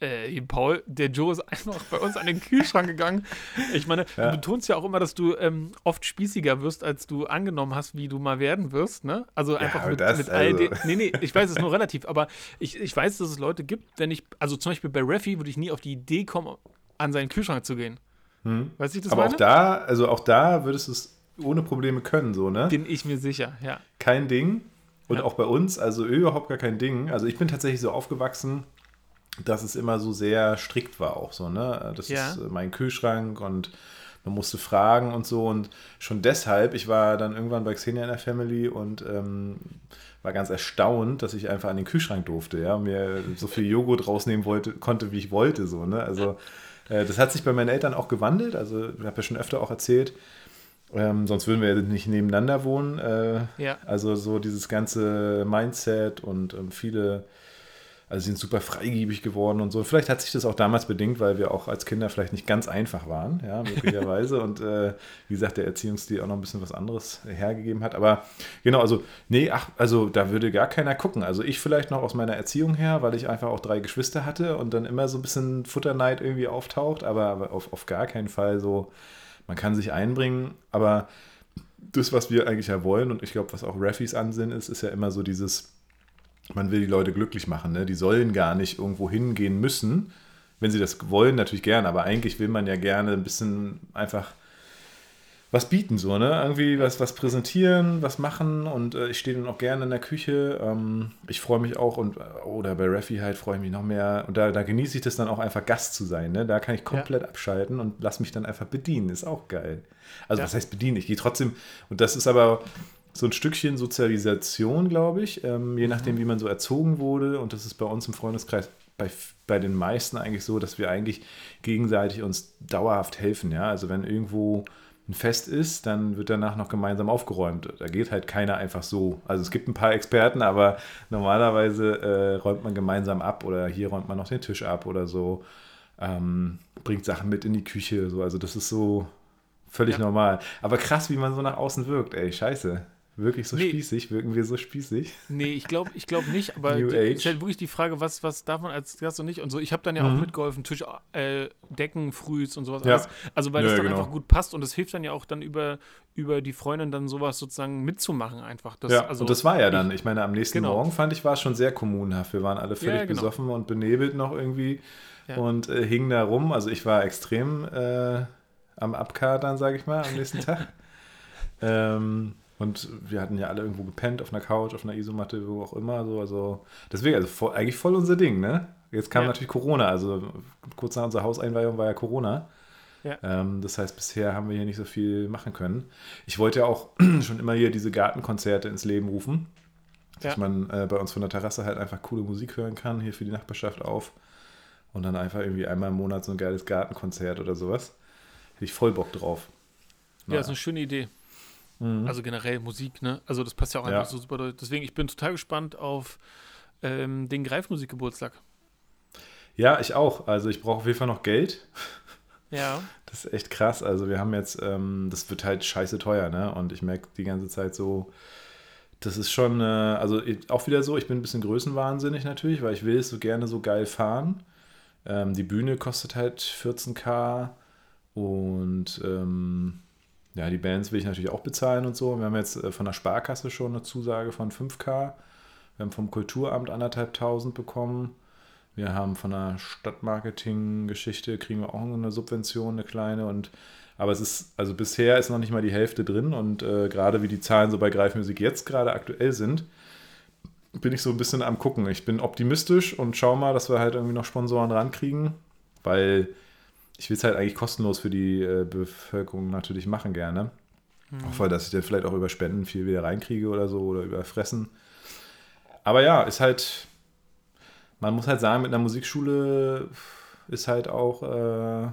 äh, hier, Paul, der Joe ist einfach bei uns an den Kühlschrank gegangen. Ich meine, Ja. du betonst ja auch immer, dass du ähm, oft spießiger wirst, als du angenommen hast, wie du mal werden wirst, ne? Also einfach aber mit, das, mit all also- den. Nee, nee, ich weiß es nur relativ, aber ich, ich weiß, dass es Leute gibt, wenn ich, also zum Beispiel bei Raffi würde ich nie auf die Idee kommen, an seinen Kühlschrank zu gehen. Hm. Weißt du, das Aber meine? auch da, also auch da würdest du es ohne Probleme können, so, ne? Bin ich mir sicher, ja. Kein Ding. Und Ja. auch bei uns, also überhaupt gar kein Ding. Also ich bin tatsächlich so aufgewachsen, dass es immer so sehr strikt war auch so, ne? Das Ja. ist äh, mein Kühlschrank und man musste fragen und so. Und schon deshalb, ich war dann irgendwann bei Xenia in der Family und ähm, war ganz erstaunt, dass ich einfach an den Kühlschrank durfte, ja, mir so viel Joghurt rausnehmen wollte, konnte, wie ich wollte, so, ne? Also äh, das hat sich bei meinen Eltern auch gewandelt. Also ich habe ja schon öfter auch erzählt, ähm, sonst würden wir ja nicht nebeneinander wohnen. Äh, Ja. also so dieses ganze Mindset und ähm, viele, also sie sind super freigebig geworden und so. Vielleicht hat sich das auch damals bedingt, weil wir auch als Kinder vielleicht nicht ganz einfach waren, ja, möglicherweise. und äh, wie gesagt, der Erziehungsstil auch noch ein bisschen was anderes hergegeben hat. Aber genau, also, nee, ach, also da würde gar keiner gucken. Also ich vielleicht noch aus meiner Erziehung her, weil ich einfach auch drei Geschwister hatte und dann immer so ein bisschen Futterneid irgendwie auftaucht, aber, auf, auf gar keinen Fall so, man kann sich einbringen, aber das, was wir eigentlich ja wollen und ich glaube, was auch Raffis Ansinn ist, ist ja immer so dieses, man will die Leute glücklich machen. Ne? Die sollen gar nicht irgendwo hingehen müssen. Wenn sie das wollen, natürlich gern, aber eigentlich will man ja gerne ein bisschen einfach was bieten, so, ne? Irgendwie was, was präsentieren, was machen und äh, ich stehe dann auch gerne in der Küche. Ähm, ich freue mich auch und, äh, oder bei Raffi halt freue ich mich noch mehr und da, da genieße ich das dann auch einfach Gast zu sein, ne? Da kann ich komplett abschalten und lass mich dann einfach bedienen, ist auch geil. Also Ja. was heißt bedienen? Ich gehe trotzdem, und das ist aber so ein Stückchen Sozialisation, glaube ich, ähm, je nachdem, wie man so erzogen wurde und das ist bei uns im Freundeskreis bei, bei den meisten eigentlich so, dass wir eigentlich gegenseitig uns dauerhaft helfen, ja, also wenn irgendwo ein Fest ist, dann wird danach noch gemeinsam aufgeräumt. Da geht halt keiner einfach so. Also es gibt ein paar Experten, aber normalerweise äh, räumt man gemeinsam ab oder hier räumt man noch den Tisch ab oder so. Ähm, bringt Sachen mit in die Küche. So. Also das ist so völlig Ja. normal. Aber krass, wie man so nach außen wirkt. Ey, scheiße. Wirklich so Nee. spießig? Wirken wir so spießig? Nee, ich glaube ich glaub nicht, aber New die, Age. ist halt wirklich die Frage, was, was darf man als Gast und nicht und so. Ich habe dann ja auch Mhm. mitgeholfen, Tisch äh, decken, Frühs und sowas Ja. alles. Also weil das Ja, dann genau. einfach gut passt und es hilft dann ja auch dann über, über die Freundin dann sowas sozusagen mitzumachen einfach. Das, ja, also, und das war ja dann, ich meine, am nächsten Genau. Morgen fand ich, war es schon sehr kommunenhaft. Wir waren alle völlig Ja, genau. besoffen und benebelt noch irgendwie Ja. und äh, hingen da rum. Also ich war extrem äh, am Abkatern, sage ich mal, am nächsten Tag. Ähm, und wir hatten ja alle irgendwo gepennt, auf einer Couch, auf einer Isomatte, wo auch immer. So, also deswegen, also voll, eigentlich voll unser Ding, ne? Jetzt kam Ja. natürlich Corona, also kurz nach unserer Hauseinweihung war ja Corona. Ja. Ähm, das heißt, bisher haben wir hier nicht so viel machen können. Ich wollte ja auch schon immer hier diese Gartenkonzerte ins Leben rufen, dass Ja. man äh, bei uns von der Terrasse halt einfach coole Musik hören kann, hier für die Nachbarschaft auf. Und dann einfach irgendwie einmal im Monat so ein geiles Gartenkonzert oder sowas. Hätte ich voll Bock drauf. Ja, ist eine schöne Idee. Mhm. Also generell Musik, ne? Also das passt ja auch einfach Ja. so super. doll. Deswegen, ich bin total gespannt auf ähm, den Greifmusikgeburtstag. Ja, ich auch. Also ich brauche auf jeden Fall noch Geld. Ja. Das ist echt krass. Also wir haben jetzt, ähm, das wird halt scheiße teuer, ne? Und ich merke die ganze Zeit so, das ist schon, äh, also auch wieder so, ich bin ein bisschen größenwahnsinnig natürlich, weil ich will es so gerne so geil fahren. Ähm, die Bühne kostet halt 14k und ähm, ja, die Bands will ich natürlich auch bezahlen und so. Wir haben jetzt äh, von der Sparkasse schon eine Zusage von 5k. Wir haben vom Kulturamt anderthalb tausend bekommen. Wir haben von der Stadtmarketing-Geschichte kriegen wir auch eine Subvention, eine kleine. Und aber es ist, also bisher ist noch nicht mal die Hälfte drin und äh, gerade wie die Zahlen so bei Greifmusik jetzt gerade aktuell sind, bin ich so ein bisschen am gucken. Ich bin optimistisch und schau mal, dass wir halt irgendwie noch Sponsoren rankriegen, weil ich will es halt eigentlich kostenlos für die äh, Bevölkerung natürlich machen gerne. Mhm. Auch weil, dass ich dann vielleicht auch über Spenden viel wieder reinkriege oder so oder über Fressen. Aber ja, ist halt, man muss halt sagen, mit einer Musikschule ist halt auch, äh,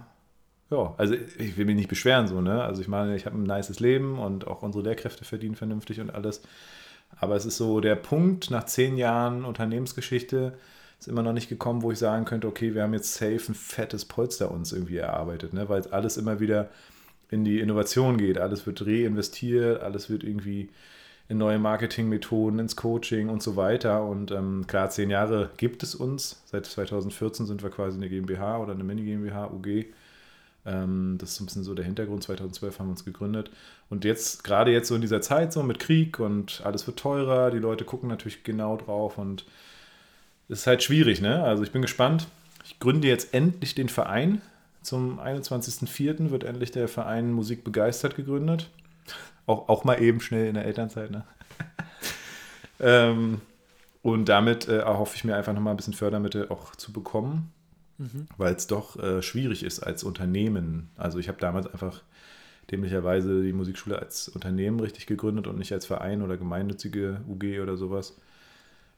ja, also ich will mich nicht beschweren so, ne? Also ich meine, ich habe ein nices Leben und auch unsere Lehrkräfte verdienen vernünftig und alles. Aber es ist so der Punkt nach zehn Jahren Unternehmensgeschichte, ist immer noch nicht gekommen, wo ich sagen könnte, okay, wir haben jetzt safe ein fettes Polster uns irgendwie erarbeitet, ne? weil alles immer wieder in die Innovation geht. Alles wird reinvestiert, alles wird irgendwie in neue Marketingmethoden, ins Coaching und so weiter. Und ähm, klar, zehn Jahre gibt es uns. Seit 2014 sind wir quasi eine GmbH oder eine Mini-GmbH, UG. Ähm, das ist ein bisschen so der Hintergrund. 2012 haben wir uns gegründet. Und jetzt, gerade jetzt so in dieser Zeit, so mit Krieg und alles wird teurer, die Leute gucken natürlich genau drauf und es ist halt schwierig, ne? Also ich bin gespannt. Ich gründe jetzt endlich den Verein. Zum 21.04. wird endlich der Verein Musik begeistert gegründet. Auch, auch mal eben schnell in der Elternzeit, ne? ähm, und damit äh, erhoffe ich mir einfach nochmal ein bisschen Fördermittel auch zu bekommen mhm. weil es doch äh, schwierig ist als Unternehmen. Also ich habe damals einfach dämlicherweise die Musikschule als Unternehmen richtig gegründet und nicht als Verein oder gemeinnützige UG oder sowas.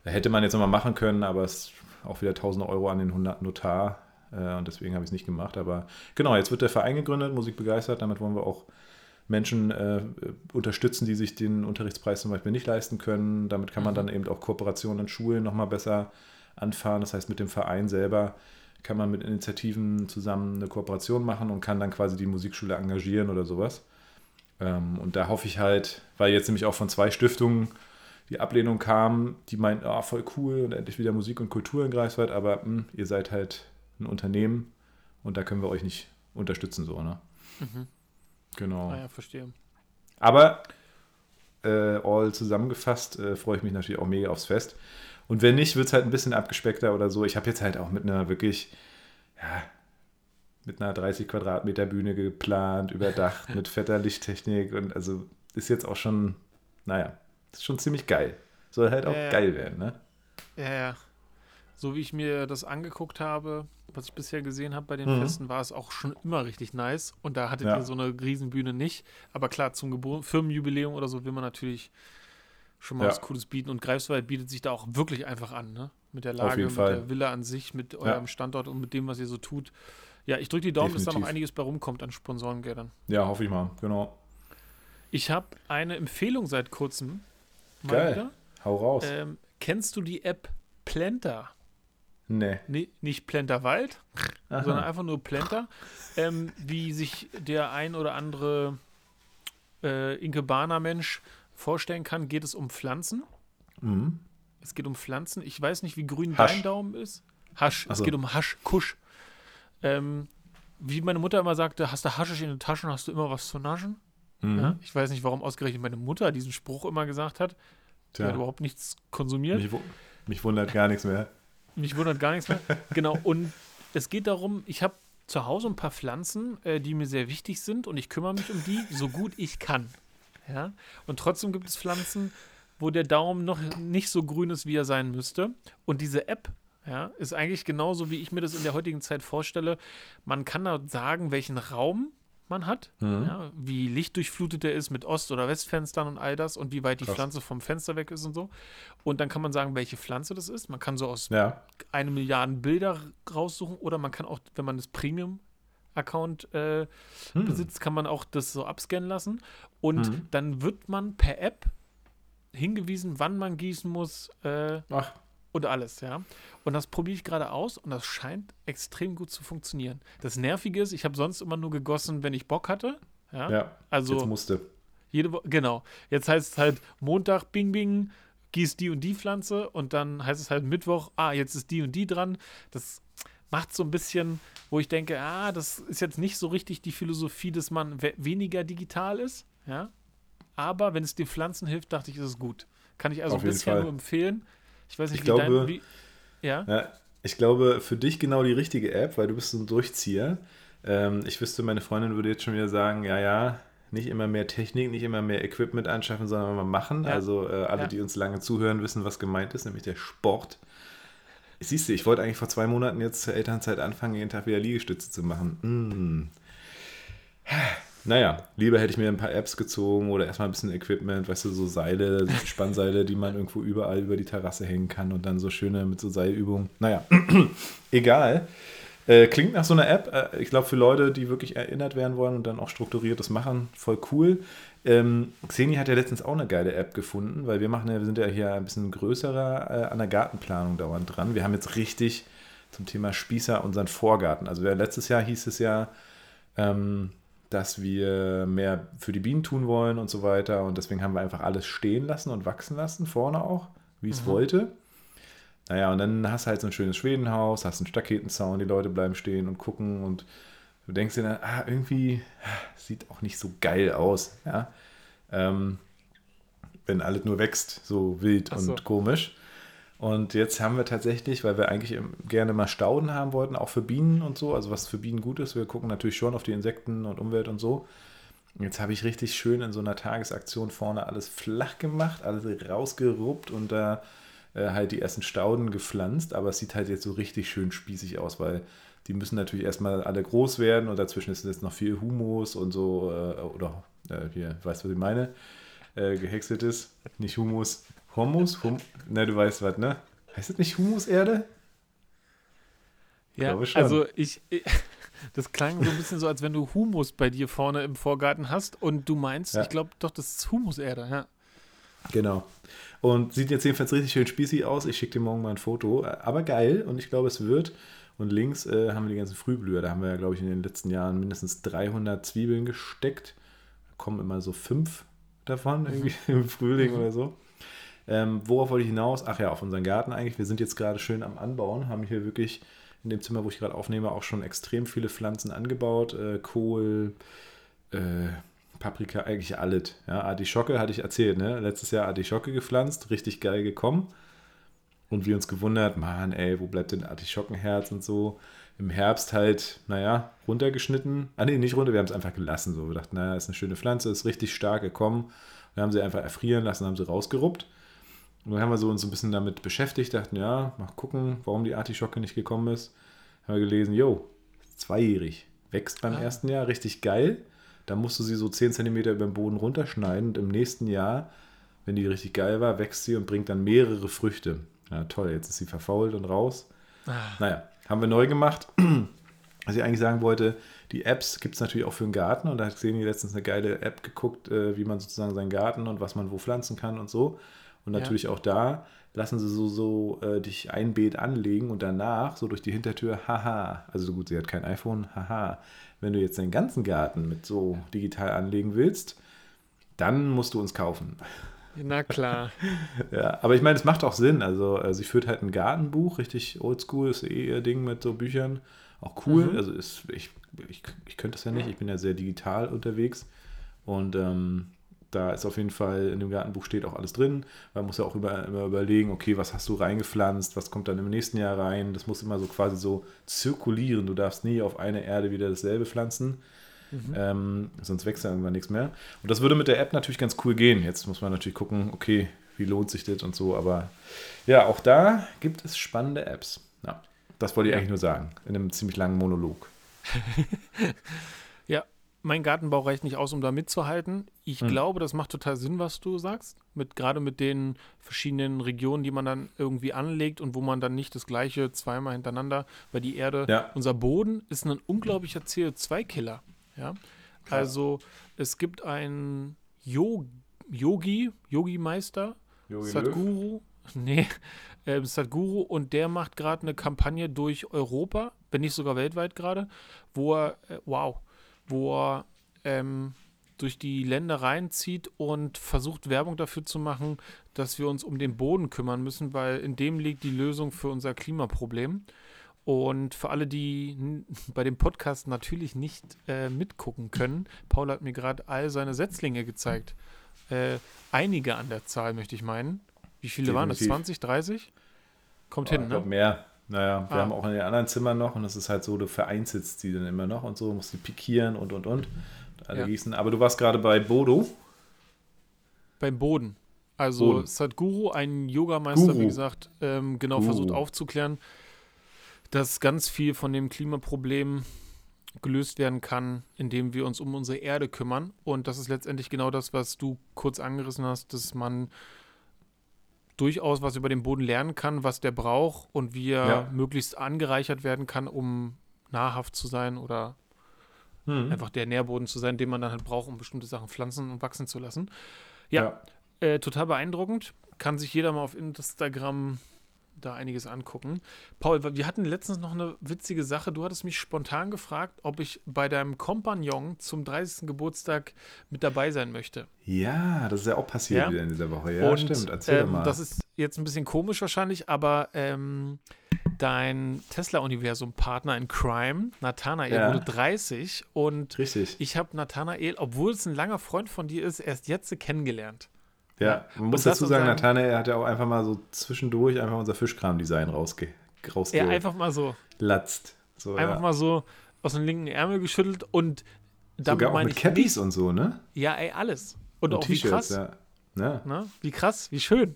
Da hätte man jetzt nochmal machen können, aber es ist auch wieder 1000 Euro an den 100 Notar äh, und deswegen habe ich es nicht gemacht. Aber genau, jetzt wird der Verein gegründet, Musik begeistert. Damit wollen wir auch Menschen äh, unterstützen, die sich den Unterrichtspreis zum Beispiel nicht leisten können. Damit kann man mhm. dann eben auch Kooperationen in Schulen nochmal besser anfahren. Das heißt, mit dem Verein selber kann man mit Initiativen zusammen eine Kooperation machen und kann dann quasi die Musikschule engagieren oder sowas. Ähm, und da hoffe ich halt, weil jetzt nämlich auch von zwei Stiftungen die Ablehnung kam, die meinten, ah, voll cool und endlich wieder Musik und Kultur in Greifswald, aber mh, hm, ihr seid halt ein Unternehmen und da können wir euch nicht unterstützen, so, ne? Mhm. Genau. Ah ja, verstehe. Aber äh, all zusammengefasst äh, freue ich mich natürlich auch mega aufs Fest. Und wenn nicht, wird es halt ein bisschen abgespeckter oder so. Ich habe jetzt halt auch mit einer wirklich, ja, mit einer 30 Quadratmeter Bühne geplant, überdacht, mit fetter Lichttechnik und also ist jetzt auch schon, naja, ist schon ziemlich geil. Soll halt auch äh, geil werden, ne? Ja, ja. So wie ich mir das angeguckt habe, was ich bisher gesehen habe bei den mhm. Festen, war es auch schon immer richtig nice. Und da hattet ja. ihr so eine Riesenbühne nicht. Aber klar, zum Gebur Firmenjubiläum oder so will man natürlich schon mal ja. was Cooles bieten. Und Greifswald bietet sich da auch wirklich einfach an, ne? Mit der Lage, mit Fall. der Villa an sich, mit eurem ja. Standort und mit dem, was ihr so tut. Ja, ich drücke die Daumen, Definitiv. dass da noch einiges bei rumkommt an Sponsorengeldern. Ja, hoffe ich mal, genau. Ich habe eine Empfehlung seit kurzem. Geil. Wieder. Hau raus. Ähm, kennst du die App Planta? Nee. nee nicht Plenterwald, sondern einfach nur Planta. Ähm, wie sich der ein oder andere äh, Inkebaner-Mensch vorstellen kann, geht es um Pflanzen. Mhm. Es geht um Pflanzen. Ich weiß nicht, wie grün Hasch. dein Daumen ist. Hasch. Also. Es geht um Hasch, Kusch. Ähm, wie meine Mutter immer sagte, hast du Haschisch in den Taschen, hast du immer was zu naschen. Mhm. Ja, ich weiß nicht, warum ausgerechnet meine Mutter diesen Spruch immer gesagt hat. Sie hat überhaupt nichts konsumiert. Mich, mich, wundert gar nichts mehr. Mich wundert gar nichts mehr. genau. Und es geht darum, ich habe zu Hause ein paar Pflanzen, äh, die mir sehr wichtig sind und ich kümmere mich um die, so gut ich kann. Ja? Und trotzdem gibt es Pflanzen, wo der Daumen noch nicht so grün ist, wie er sein müsste. Und diese App ja, ist eigentlich genauso, wie ich mir das in der heutigen Zeit vorstelle. Man kann da sagen, welchen Raum man hat, mhm. ja, wie lichtdurchflutet er ist mit Ost- oder Westfenstern und all das und wie weit die Krass. Pflanze vom Fenster weg ist und so. Und dann kann man sagen, welche Pflanze das ist. Man kann so aus ja. eine Milliarde Bilder raussuchen oder man kann auch, wenn man das Premium Account äh, hm. besitzt, kann man auch das so abscannen lassen. Und hm. dann wird man per App hingewiesen, wann man gießen muss äh, und alles, ja. Und das probiere ich gerade aus und das scheint extrem gut zu funktionieren. Das Nervige ist, ich habe sonst immer nur gegossen, wenn ich Bock hatte. Ja, ja also jetzt musste. Jede Woche, genau. Jetzt heißt es halt Montag, bing, bing, gieß die und die Pflanze und dann heißt es halt Mittwoch, ah, jetzt ist die und die dran. Das macht so ein bisschen, wo ich denke, ah, das ist jetzt nicht so richtig die Philosophie, dass man we weniger digital ist, ja. Aber wenn es den Pflanzen hilft, dachte ich, ist es gut. Kann ich also bisschen Fall. nur empfehlen. Ich weiß nicht, Ich wie glaube- dein. Wie, ja? Ja, ich glaube, für dich genau die richtige App, weil du bist so ein Durchzieher. Ähm, ich wüsste, meine Freundin würde jetzt schon wieder sagen, ja, ja, nicht immer mehr Technik, nicht immer mehr Equipment anschaffen, sondern mal machen. Ja. Also äh, alle, Ja. die uns lange zuhören, wissen, was gemeint ist, nämlich der Sport. Siehst du, ich wollte eigentlich vor zwei Monaten jetzt zur Elternzeit anfangen, jeden Tag wieder Liegestütze zu machen. Mm. Naja, lieber hätte ich mir ein paar Apps gezogen oder erstmal ein bisschen Equipment, weißt du, so Seile, Spannseile, die man irgendwo überall über die Terrasse hängen kann und dann so schöne mit so Seilübungen. Naja, egal. Äh, klingt nach so einer App. Äh, ich glaube, für Leute, die wirklich erinnert werden wollen und dann auch strukturiert das machen, voll cool. Ähm, Xeni hat ja letztens auch eine geile App gefunden, weil wir machen ja, wir sind ja hier ein bisschen größerer äh, an der Gartenplanung dauernd dran. Wir haben jetzt richtig zum Thema Spießer unseren Vorgarten. Also letztes Jahr hieß es ja, ähm, dass wir mehr für die Bienen tun wollen und so weiter. Und deswegen haben wir einfach alles stehen lassen und wachsen lassen, vorne auch, wie es wollte. Naja, und dann hast du halt so ein schönes Schwedenhaus, hast einen Staketenzaun, die Leute bleiben stehen und gucken und du denkst dir dann, ah, irgendwie sieht auch nicht so geil aus, ja. Ähm, wenn alles nur wächst, so wild so. und komisch. Und jetzt haben wir tatsächlich, weil wir eigentlich gerne mal Stauden haben wollten, auch für Bienen und so, also was für Bienen gut ist. Wir gucken natürlich schon auf die Insekten und Umwelt und so. Jetzt habe ich richtig schön in so einer Tagesaktion vorne alles flach gemacht, alles rausgeruppt und da äh, halt die ersten Stauden gepflanzt, aber es sieht halt jetzt so richtig schön spießig aus, weil die müssen natürlich erstmal alle groß werden und dazwischen ist jetzt noch viel Humus und so, äh, oder äh, hier, weißt du, was ich meine? Äh, gehäckseltes, nicht Humus, Humus? Hum ne, du weißt was, ne? Heißt das nicht Humuserde? Ja, glaube schon. also ich, ich, das klang so ein bisschen so, als wenn du Humus bei dir vorne im Vorgarten hast und du meinst, Ja. ich glaube doch, das ist Humuserde, ja. Genau. Und sieht jetzt jedenfalls richtig schön spießig aus. Ich schicke dir morgen mal ein Foto. Aber geil und ich glaube, es wird. Und links äh, haben wir die ganzen Frühblüher. Da haben wir ja, glaube ich, in den letzten Jahren mindestens 300 Zwiebeln gesteckt. Da kommen immer so fünf davon irgendwie im Frühling oder so. Ähm, worauf wollte ich hinaus? Ach ja, auf unseren Garten eigentlich. Wir sind jetzt gerade schön am Anbauen, haben hier wirklich in dem Zimmer, wo ich gerade aufnehme, auch schon extrem viele Pflanzen angebaut. Äh, Kohl, äh, Paprika, eigentlich alles. Ja, Artischocke hatte ich erzählt, ne? Letztes Jahr Artischocke gepflanzt, richtig geil gekommen. Und wir uns gewundert, Mann, ey, wo bleibt denn Artischockenherz und so? Im Herbst halt, naja, runtergeschnitten. Ah, nee, nicht runter, wir haben es einfach gelassen. So. Wir dachten, naja, ist eine schöne Pflanze, ist richtig stark gekommen. Wir haben sie einfach erfrieren lassen, haben sie rausgeruppt. Und dann haben wir so uns ein bisschen damit beschäftigt, dachten, ja, mal gucken, warum die Artischocke nicht gekommen ist. Haben wir gelesen, jo, zweijährig, wächst beim Ah. ersten Jahr richtig geil. Da musst du sie so 10 cm über den Boden runterschneiden und im nächsten Jahr, wenn die richtig geil war, wächst sie und bringt dann mehrere Früchte. Ja, toll, jetzt ist sie verfault und raus. Ah, Naja, haben wir neu gemacht. Was ich eigentlich sagen wollte, die Apps gibt es natürlich auch für den Garten und da hat Xeni letztens eine geile App geguckt, äh, wie man sozusagen seinen Garten und was man wo pflanzen kann und so. Und Ja. natürlich auch da lassen sie so, so äh, dich ein Beet anlegen und danach so durch die Hintertür, haha, also gut, sie hat kein iPhone, haha, wenn du jetzt deinen ganzen Garten mit so digital anlegen willst, dann musst du uns kaufen. Na klar. Ja, aber ich meine, es macht auch Sinn. Also, äh, sie führt halt ein Gartenbuch, richtig oldschool, ist eh ihr Ding mit so Büchern. Auch cool. Mhm. Also, ist, ich, ich, ich könnte das ja nicht, ich bin ja sehr digital unterwegs. Und ähm, da ist auf jeden Fall, in dem Gartenbuch steht auch alles drin. Man muss ja auch über, immer überlegen, okay, was hast du reingepflanzt, was kommt dann im nächsten Jahr rein. Das muss immer so quasi so zirkulieren. Du darfst nie auf eine Erde wieder dasselbe pflanzen. Ähm, sonst wächst ja irgendwann nichts mehr. Und das würde mit der App natürlich ganz cool gehen. Jetzt muss man natürlich gucken, okay, wie lohnt sich das und so. Aber ja, auch da gibt es spannende Apps. Ja, das wollte ich eigentlich nur sagen, in einem ziemlich langen Monolog. Ja, mein Gartenbau reicht nicht aus, um da mitzuhalten. Ich Hm. glaube, das macht total Sinn, was du sagst. Mit, gerade mit den verschiedenen Regionen, die man dann irgendwie anlegt und wo man dann nicht das gleiche zweimal hintereinander, weil die Erde, Ja. unser Boden ist ein unglaublicher CO2-Killer. Ja? Also es gibt einen Yo Yogi, Yogi-Meister, Sadhguru, nee, äh, Sadhguru und der macht gerade eine Kampagne durch Europa, wenn nicht sogar weltweit gerade, wo er, äh, wow, wo er ähm, durch die Länder reinzieht und versucht Werbung dafür zu machen, dass wir uns um den Boden kümmern müssen, weil in dem liegt die Lösung für unser Klimaproblem. Und für alle, die bei dem Podcast natürlich nicht äh, mitgucken können, Paul hat mir gerade all seine Setzlinge gezeigt. Äh, einige an der Zahl, möchte ich meinen. Wie viele Definitiv. waren das? 20, 30? Kommt oh, hin, ne? mehr. Naja, wir ah. haben auch in den anderen Zimmern noch und das ist halt so, du vereinzelst die dann immer noch und so, musst die pikieren und und und. Alle ja. gießen. Aber du warst gerade bei Bodo. Beim Boden. Also Boden. Sadhguru, ein Yogameister, Guru. wie gesagt, ähm, genau Guru. versucht aufzuklären, dass ganz viel von dem Klimaproblem gelöst werden kann, indem wir uns um unsere Erde kümmern. Und das ist letztendlich genau das, was du kurz angerissen hast, dass man durchaus was über den Boden lernen kann, was der braucht und wie er ja. möglichst angereichert werden kann, um nahrhaft zu sein oder mhm. einfach der Nährboden zu sein, den man dann halt braucht, um bestimmte Sachen pflanzen und wachsen zu lassen. Ja, ja. Äh, total beeindruckend. Kann sich jeder mal auf Instagram da einiges angucken. Paul, wir hatten letztens noch eine witzige Sache. Du hattest mich spontan gefragt, ob ich bei deinem Kompagnon zum 30. Geburtstag mit dabei sein möchte. Ja, das ist ja auch passiert ja? wieder in dieser Woche. Ja, Und, stimmt. Erzähl ähm, mal. Das ist jetzt ein bisschen komisch wahrscheinlich, aber ähm, dein Tesla-Universum-Partner in Crime, Nathanael, ja. wurde 30 und Richtig. ich habe Nathanael, obwohl es ein langer Freund von dir ist, erst jetzt kennengelernt. Ja, man muss dazu sagen, Nathanael hat ja auch einfach mal so zwischendurch einfach unser Fischkram-Design rausge rausge Ja, einfach mal so. Latzt. So, einfach ja. mal so aus dem linken Ärmel geschüttelt und damit Sogar auch mit Cappies und so, ne? Ja, ey, alles. Und, und auch wie krass. Ja. ja. Ne? Wie krass, wie schön.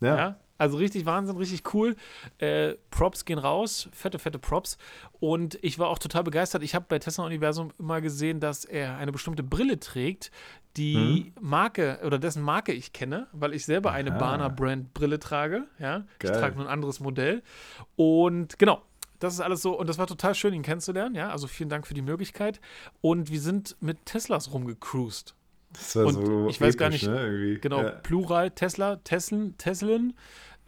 Ja. ja. Also richtig Wahnsinn, richtig cool. Äh, Props gehen raus, fette, fette Props. Und ich war auch total begeistert. Ich habe bei Tesla Universum immer gesehen, dass er eine bestimmte Brille trägt, die hm. Marke oder dessen Marke ich kenne, weil ich selber Aha. eine Barner Brand Brille trage. Ja, Geil. ich trage nur ein anderes Modell. Und genau, das ist alles so, und das war total schön, ihn kennenzulernen, ja. Also vielen Dank für die Möglichkeit. Und wir sind mit Teslas rumgecruised. Das war und so ich weiß gar nicht, ne, genau, ja. Plural, Tesla, Teslen, Teslen.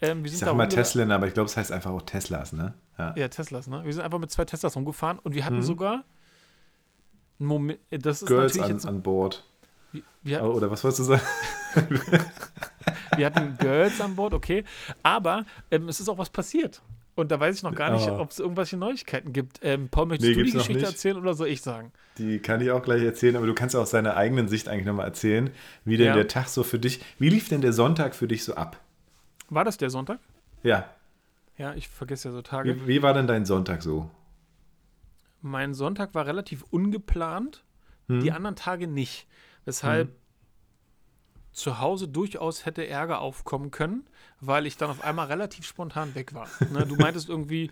Ähm, ich sag mal Tesla, aber ich glaube, es heißt einfach auch Teslas, ne? Ja. ja. Teslas, ne? Wir sind einfach mit zwei Teslas rumgefahren und wir hatten mhm. sogar einen Moment, das ist Girls natürlich an, jetzt, an Bord. Wir, wir hatten, Oder was wolltest du sagen? wir hatten Girls an Bord, okay. Aber ähm, es ist auch was passiert. Und da weiß ich noch gar nicht, ob es irgendwelche Neuigkeiten gibt. Ähm, Paul, möchtest nee, du die Geschichte erzählen oder soll ich sagen? Die kann ich auch gleich erzählen, aber du kannst auch aus deiner eigenen Sicht eigentlich nochmal erzählen, wie denn ja. der Tag so für dich, wie lief denn der Sonntag für dich so ab? War das der Sonntag? Ja. Ja, ich vergesse ja so Tage. Wie, wie war denn dein Sonntag so? Mein Sonntag war relativ ungeplant, hm. die anderen Tage nicht. Weshalb hm. Zu Hause durchaus hätte Ärger aufkommen können, weil ich dann auf einmal relativ spontan weg war. Ne, du meintest irgendwie,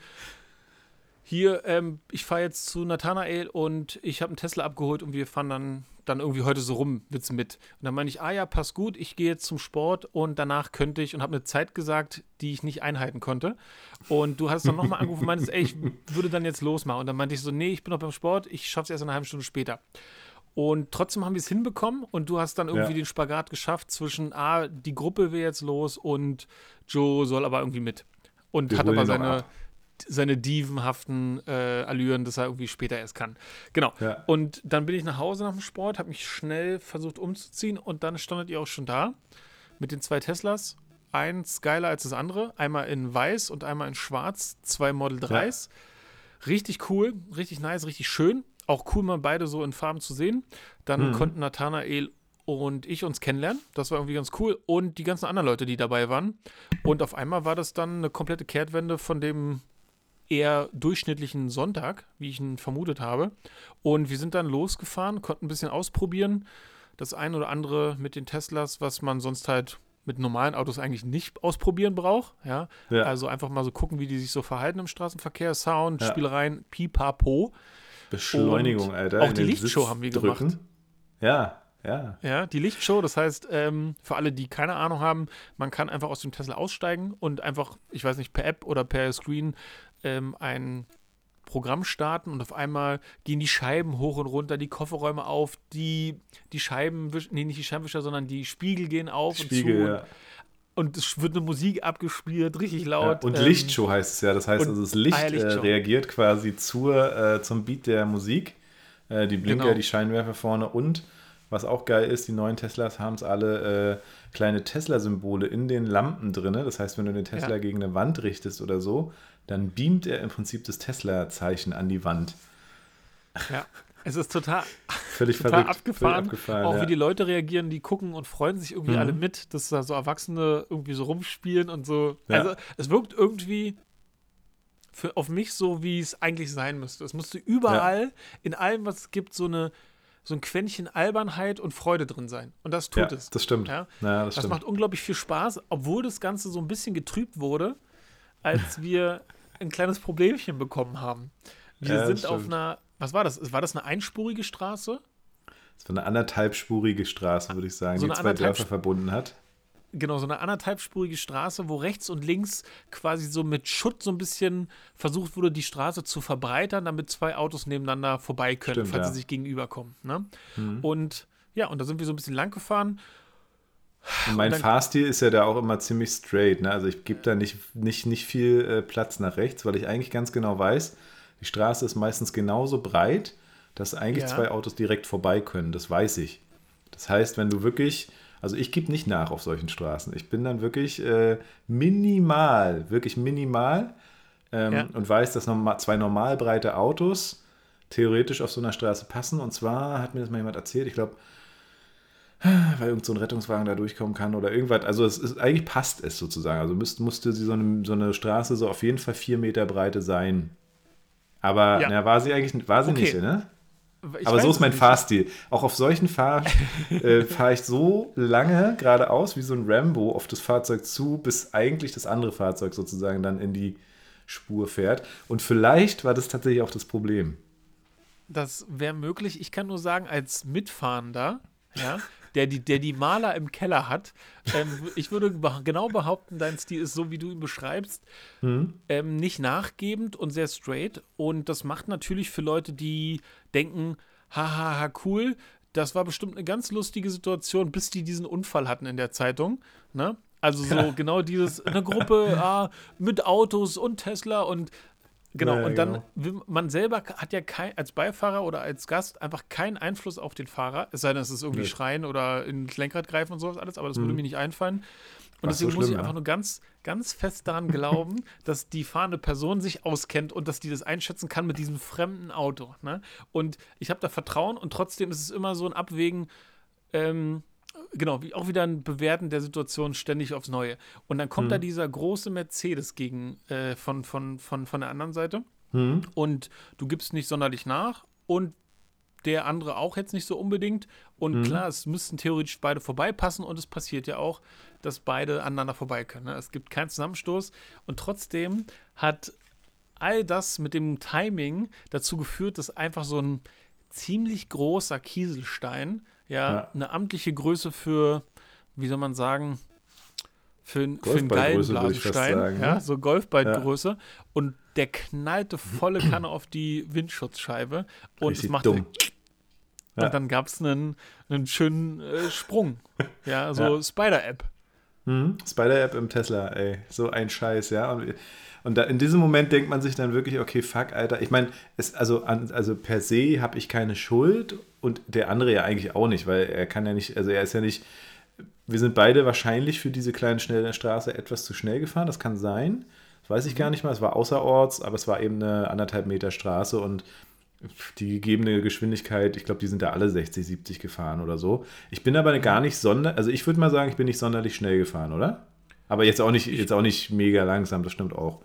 hier, ähm, ich fahre jetzt zu Nathanael und ich habe einen Tesla abgeholt und wir fahren dann, dann irgendwie heute so rum, Witz mit. Und dann meine ich, ah ja, passt gut, ich gehe jetzt zum Sport und danach könnte ich und habe eine Zeit gesagt, die ich nicht einhalten konnte. Und du hast dann nochmal angerufen und meintest, ey, ich würde dann jetzt losmachen. Und dann meinte ich so, nee, ich bin noch beim Sport, ich schaffe es erst eine halbe Stunde später. Und trotzdem haben wir es hinbekommen und du hast dann irgendwie ja. den Spagat geschafft zwischen, ah, die Gruppe will jetzt los und Joe soll aber irgendwie mit. Und wir hat aber seine seine dievenhaften äh, Allüren, dass er irgendwie später erst kann. Genau. Ja. Und dann bin ich nach Hause nach dem Sport, habe mich schnell versucht umzuziehen und dann standet ihr auch schon da mit den zwei Teslas. Eins geiler als das andere. Einmal in weiß und einmal in schwarz. Zwei Model 3s. Ja. Richtig cool, richtig nice, richtig schön. Auch cool, mal beide so in Farben zu sehen. Dann mhm. konnten Nathanael und ich uns kennenlernen. Das war irgendwie ganz cool. Und die ganzen anderen Leute, die dabei waren. Und auf einmal war das dann eine komplette Kehrtwende von dem eher durchschnittlichen Sonntag, wie ich ihn vermutet habe. Und wir sind dann losgefahren, konnten ein bisschen ausprobieren. Das ein oder andere mit den Teslas, was man sonst halt mit normalen Autos eigentlich nicht ausprobieren braucht. Ja? ja. Also einfach mal so gucken, wie die sich so verhalten im Straßenverkehr. Sound, ja. Spielereien, pipapo. Beschleunigung, Und Alter. Auch die Lichtshow Sitz haben wir drücken. gemacht. Ja, ja. Ja, die Lichtshow, das heißt, ähm, für alle, die keine Ahnung haben, man kann einfach aus dem Tesla aussteigen und einfach, ich weiß nicht, per App oder per Screen ähm, ein Programm starten und auf einmal gehen die Scheiben hoch und runter, die Kofferräume auf, die, die Scheiben, nee, nicht die Scheibenwischer, sondern die Spiegel gehen auf Spiegel, und zu. Ja. Und es wird eine Musik abgespielt, richtig laut. Ja, und ähm, Lichtshow heißt es ja. Das heißt, also das Licht ah, ja, äh, reagiert quasi zur, äh, zum Beat der Musik. Äh, die Blinker, genau. die Scheinwerfer vorne und Was auch geil ist, die neuen Teslas haben es alle äh, kleine Tesla-Symbole in den Lampen drin. Das heißt, wenn du den Tesla ja. gegen eine Wand richtest oder so, dann beamt er im Prinzip das Tesla-Zeichen an die Wand. Ja, es ist total, völlig total verrückt, abgefahren. Völlig abgefahren auch ja. wie die Leute reagieren, die gucken und freuen sich irgendwie mhm. alle mit, dass da so Erwachsene irgendwie so rumspielen und so. Ja. Also es wirkt irgendwie für, auf mich so, wie es eigentlich sein müsste. Es müsste überall, ja. in allem, was es gibt, so eine so ein Quäntchen Albernheit und Freude drin sein. Und das tut es. Das stimmt. Ja? ja das, das stimmt. macht unglaublich viel Spaß, obwohl das Ganze so ein bisschen getrübt wurde, als wir ein kleines Problemchen bekommen haben. Wir ja, sind auf einer, was war das? War das eine einspurige Straße? Das war eine anderthalbspurige Straße, würde ich sagen, so die zwei Dörfer verbunden hat genau, so eine anderthalbspurige Straße, wo rechts und links quasi so mit Schutt so ein bisschen versucht wurde, die Straße zu verbreitern, damit zwei Autos nebeneinander vorbei können, Stimmt, falls ja. sie sich gegenüberkommen. Ne? Mhm. Und ja, und da sind wir so ein bisschen lang gefahren. Und mein und Fahrstil ist ja da auch immer ziemlich straight. Ne? Also ich gebe da nicht, nicht, nicht viel äh, Platz nach rechts, weil ich eigentlich ganz genau weiß, die Straße ist meistens genauso breit, dass eigentlich ja. zwei Autos direkt vorbei können. Das weiß ich. Das heißt, wenn du wirklich also ich gebe nicht nach auf solchen Straßen. Ich bin dann wirklich äh, minimal, wirklich minimal ähm, ja. und weiß, dass normal, zwei normal breite Autos theoretisch auf so einer Straße passen. Und zwar hat mir das mal jemand erzählt, ich glaube, weil irgend so ein Rettungswagen da durchkommen kann oder irgendwas. Also es ist, eigentlich passt es sozusagen. Also müsste, musste sie so eine, so eine Straße so auf jeden Fall vier Meter Breite sein. Aber ja. na, war sie eigentlich war sie okay. nicht, ne? Ich Aber so ist mein Fahrstil. Auch auf solchen Fahr äh, fahre ich so lange geradeaus wie so ein Rambo auf das Fahrzeug zu, bis eigentlich das andere Fahrzeug sozusagen dann in die Spur fährt. Und vielleicht war das tatsächlich auch das Problem. Das wäre möglich. Ich kann nur sagen, als Mitfahrender, ja, der die, der die Maler im Keller hat. Ähm, ich würde genau behaupten, dein Stil ist so, wie du ihn beschreibst, mhm. ähm, nicht nachgebend und sehr straight. Und das macht natürlich für Leute, die denken, hahaha, cool, das war bestimmt eine ganz lustige Situation, bis die diesen Unfall hatten in der Zeitung. Ne? Also so genau dieses, eine Gruppe ah, mit Autos und Tesla und Genau, ja, und dann, genau. man selber hat ja kein, als Beifahrer oder als Gast einfach keinen Einfluss auf den Fahrer, es sei denn, es ist irgendwie nee. schreien oder ins Lenkrad greifen und sowas alles, aber das mhm. würde mir nicht einfallen. Und deswegen so muss ich einfach nur ganz, ganz fest daran glauben, dass die fahrende Person sich auskennt und dass die das einschätzen kann mit diesem fremden Auto. Ne? Und ich habe da Vertrauen und trotzdem ist es immer so ein Abwägen, ähm, genau, wie auch wieder ein Bewerten der Situation ständig aufs Neue. Und dann kommt mhm. da dieser große Mercedes gegen äh, von, von, von, von der anderen Seite. Mhm. Und du gibst nicht sonderlich nach und der andere auch jetzt nicht so unbedingt. Und mhm. klar, es müssten theoretisch beide vorbeipassen und es passiert ja auch, dass beide aneinander vorbei können. Ne? Es gibt keinen Zusammenstoß und trotzdem hat all das mit dem Timing dazu geführt, dass einfach so ein ziemlich großer Kieselstein ja, ja, eine amtliche Größe für, wie soll man sagen, für, für einen Gallenblasenstein, ja, ne? so Golfballgröße. Ja. Und der knallte volle Kanne auf die Windschutzscheibe und Richtig es machte. Dumm. Und ja. dann gab es einen, einen schönen äh, Sprung. Ja, so Spider-App. Mhm. Spider-App im Tesla, ey. So ein Scheiß, ja. Und und da, in diesem Moment denkt man sich dann wirklich, okay, fuck, Alter. Ich meine, also, also per se habe ich keine Schuld und der andere ja eigentlich auch nicht, weil er kann ja nicht, also er ist ja nicht, wir sind beide wahrscheinlich für diese kleine, schnelle Straße etwas zu schnell gefahren. Das kann sein. Das weiß ich gar nicht mal. Es war außerorts, aber es war eben eine anderthalb Meter Straße und die gegebene Geschwindigkeit, ich glaube, die sind da alle 60, 70 gefahren oder so. Ich bin aber gar nicht sonder, also ich würde mal sagen, ich bin nicht sonderlich schnell gefahren, oder? Aber jetzt auch nicht, jetzt auch nicht mega langsam, das stimmt auch.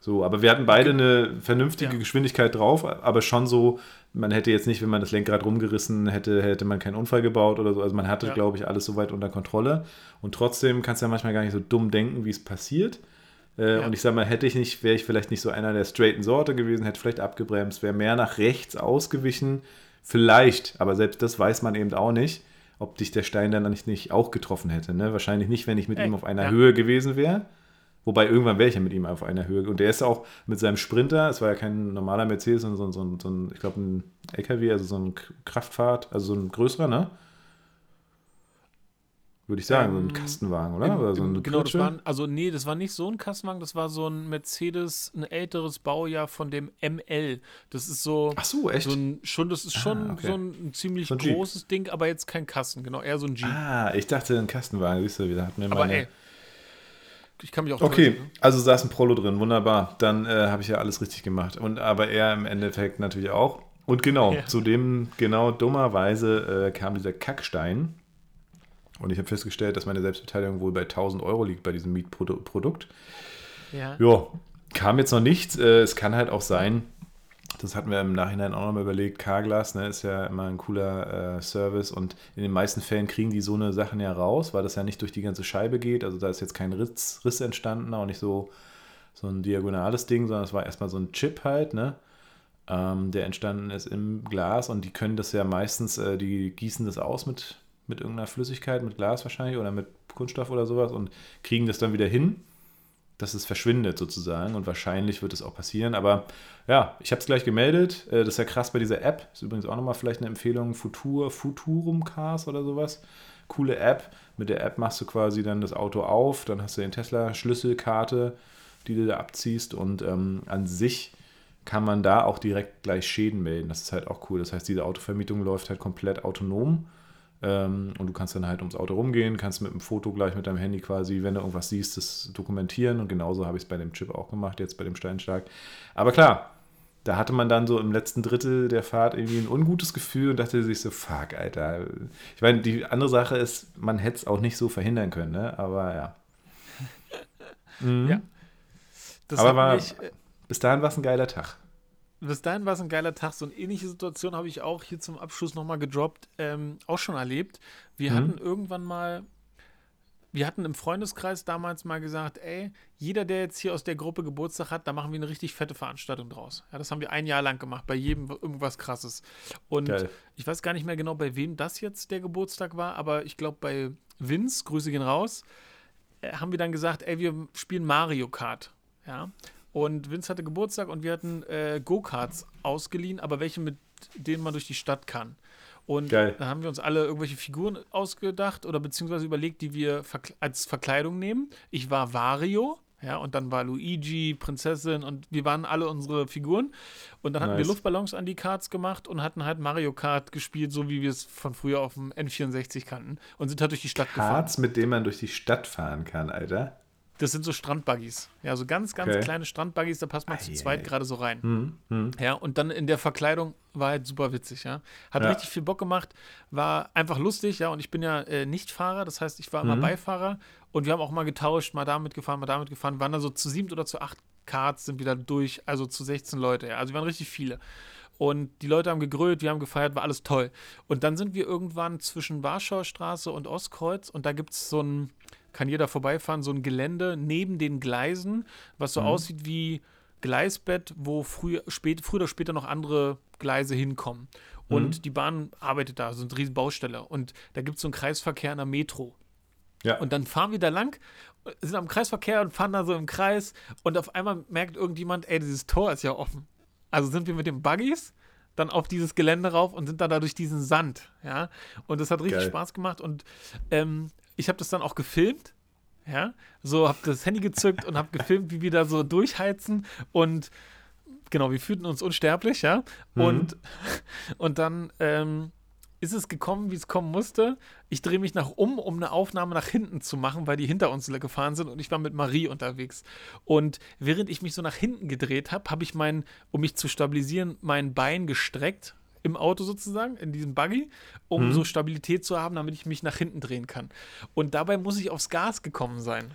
So, aber wir hatten beide eine vernünftige ja. Geschwindigkeit drauf, aber schon so, man hätte jetzt nicht, wenn man das Lenkrad rumgerissen hätte, hätte man keinen Unfall gebaut oder so. Also man hatte, ja. glaube ich, alles soweit unter Kontrolle. Und trotzdem kannst du ja manchmal gar nicht so dumm denken, wie es passiert. Äh, ja. Und ich sage mal, hätte ich nicht, wäre ich vielleicht nicht so einer der straighten Sorte gewesen, hätte vielleicht abgebremst, wäre mehr nach rechts ausgewichen. Vielleicht, aber selbst das weiß man eben auch nicht, ob dich der Stein dann nicht, nicht auch getroffen hätte. Ne? Wahrscheinlich nicht, wenn ich mit Ey, ihm auf einer Höhe gewesen wäre. Wobei irgendwann wäre ich ja mit ihm auf einer Höhe. Und der ist auch mit seinem Sprinter, es war ja kein normaler Mercedes, sondern so, so, so ein, ich glaube, ein LKW, also so ein Kraftfahrt, also so ein größerer, ne? Würde ich sagen. Ähm, so ein ähm, Kastenwagen, oder? Oder so eine genau, das war, also nee, das war nicht so ein Kastenwagen, das war so ein Mercedes, ein älteres Baujahr von dem ML. Das ist so. Ach so, echt? So ein, schon, das ist schon ah, okay. so ein, ziemlich so ein großes. Ding, aber jetzt kein Kasten, genau, eher so ein Jeep. Ah, ich dachte ein Kastenwagen, siehst du, wieder hat mir aber meine. Ey, ich kann mich auch Okay, täuschen, ne? also saß ein Prolo drin, wunderbar. Dann äh, habe ich ja alles richtig gemacht. Und aber er im Endeffekt natürlich auch. Und genau, ja. zu dem, genau dummerweise äh, kam dieser Kackstein. Und ich habe festgestellt, dass meine Selbstbeteiligung wohl bei 1000 Euro liegt bei diesem Mietprodukt. Ja. Ja, kam jetzt noch nichts. Äh, es kann halt auch sein, das hatten wir im Nachhinein auch nochmal überlegt, Carglass ne, ist ja immer ein cooler äh, Service und in den meisten Fällen kriegen die so eine Sachen ja raus, weil das ja nicht durch die ganze Scheibe geht. Also da ist jetzt kein Riss, Riss entstanden, auch nicht so, so ein diagonales Ding, sondern es war erstmal so ein Chip halt, ne? Ähm, der entstanden ist im Glas und die können das ja meistens, äh, die gießen das aus mit, mit irgendeiner Flüssigkeit, mit Glas wahrscheinlich oder mit Kunststoff oder sowas und kriegen das dann wieder hin dass es verschwindet sozusagen und wahrscheinlich wird es auch passieren. Aber ja, ich habe es gleich gemeldet. Äh, das ist ja krass bei dieser App. Ist übrigens auch nochmal vielleicht eine Empfehlung. Futur, Futurum Cars oder sowas. Coole App. Mit der App machst du quasi dann das Auto auf, dann hast du den Tesla-Schlüsselkarte, die du da abziehst und ähm, an sich kann man da auch direkt gleich Schäden melden. Das ist halt auch cool. Das heißt, diese Autovermietung läuft halt komplett autonom und du kannst dann halt ums Auto rumgehen, kannst mit dem Foto gleich mit deinem Handy quasi, wenn du irgendwas siehst, das dokumentieren. Und genauso habe ich es bei dem Chip auch gemacht, jetzt bei dem Steinschlag. Aber klar, da hatte man dann so im letzten Drittel der Fahrt irgendwie ein ungutes Gefühl und dachte sich so, fuck, Alter. Ich meine, die andere Sache ist, man hätte es auch nicht so verhindern können, ne? Aber ja. Mhm. Ja. Das Aber war, mich, äh, bis dahin war es ein geiler Tag bis dahin war es ein geiler Tag. So eine ähnliche Situation habe ich auch hier zum Abschluss nochmal gedroppt, ähm, auch schon erlebt. Wir mhm. hatten irgendwann mal, wir hatten im Freundeskreis damals mal gesagt, ey, jeder, der jetzt hier aus der Gruppe Geburtstag hat, da machen wir eine richtig fette Veranstaltung draus. Ja, das haben wir ein Jahr lang gemacht, bei jedem irgendwas krasses. Und Geil. ich weiß gar nicht mehr genau, bei wem das jetzt der Geburtstag war, aber ich glaube bei Vince, Grüße gehen raus, äh, haben wir dann gesagt, ey, wir spielen Mario Kart. Ja, und Vince hatte Geburtstag und wir hatten äh, Go-Karts ausgeliehen, aber welche, mit denen man durch die Stadt kann. Und Geil. da haben wir uns alle irgendwelche Figuren ausgedacht oder beziehungsweise überlegt, die wir verk als Verkleidung nehmen. Ich war Wario, ja, und dann war Luigi, Prinzessin und wir waren alle unsere Figuren. Und dann nice. hatten wir Luftballons an die Karts gemacht und hatten halt Mario Kart gespielt, so wie wir es von früher auf dem N64 kannten. Und sind halt durch die Stadt Karts, gefahren. Karts, mit denen man durch die Stadt fahren kann, Alter. Das sind so Strandbuggies. Ja, so ganz, ganz okay. kleine Strandbuggies, da passt man zu zweit gerade so rein. Hm, hm. Ja, und dann in der Verkleidung war halt super witzig, ja. Hat ja. richtig viel Bock gemacht, war einfach lustig, ja. Und ich bin ja äh, nicht Fahrer, das heißt, ich war immer mhm. Beifahrer und wir haben auch mal getauscht, mal damit gefahren, mal damit gefahren. Waren da so zu sieben oder zu acht Karts sind wieder durch, also zu 16 Leute, ja. Also wir waren richtig viele. Und die Leute haben gegrölt, wir haben gefeiert, war alles toll. Und dann sind wir irgendwann zwischen Warschauer Straße und Ostkreuz und da gibt es so ein kann jeder vorbeifahren, so ein Gelände neben den Gleisen, was so mhm. aussieht wie Gleisbett, wo früher, spät, früher oder später noch andere Gleise hinkommen. Und mhm. die Bahn arbeitet da, so eine riesen Baustelle. Und da gibt es so einen Kreisverkehr in der Metro. Ja. Und dann fahren wir da lang, sind am Kreisverkehr und fahren da so im Kreis. Und auf einmal merkt irgendjemand, ey, dieses Tor ist ja offen. Also sind wir mit den Buggies dann auf dieses Gelände rauf und sind dann da durch diesen Sand, ja. Und das hat richtig Geil. Spaß gemacht und ähm, ich habe das dann auch gefilmt. Ja, so habe das Handy gezückt und habe gefilmt, wie wir da so durchheizen und genau, wir fühlten uns unsterblich, ja. Mhm. Und, und dann ähm, ist es gekommen, wie es kommen musste. Ich drehe mich nach um, um eine Aufnahme nach hinten zu machen, weil die hinter uns gefahren sind und ich war mit Marie unterwegs. Und während ich mich so nach hinten gedreht habe, habe ich mein, um mich zu stabilisieren, mein Bein gestreckt im Auto sozusagen, in diesem Buggy, um mhm. so Stabilität zu haben, damit ich mich nach hinten drehen kann. Und dabei muss ich aufs Gas gekommen sein.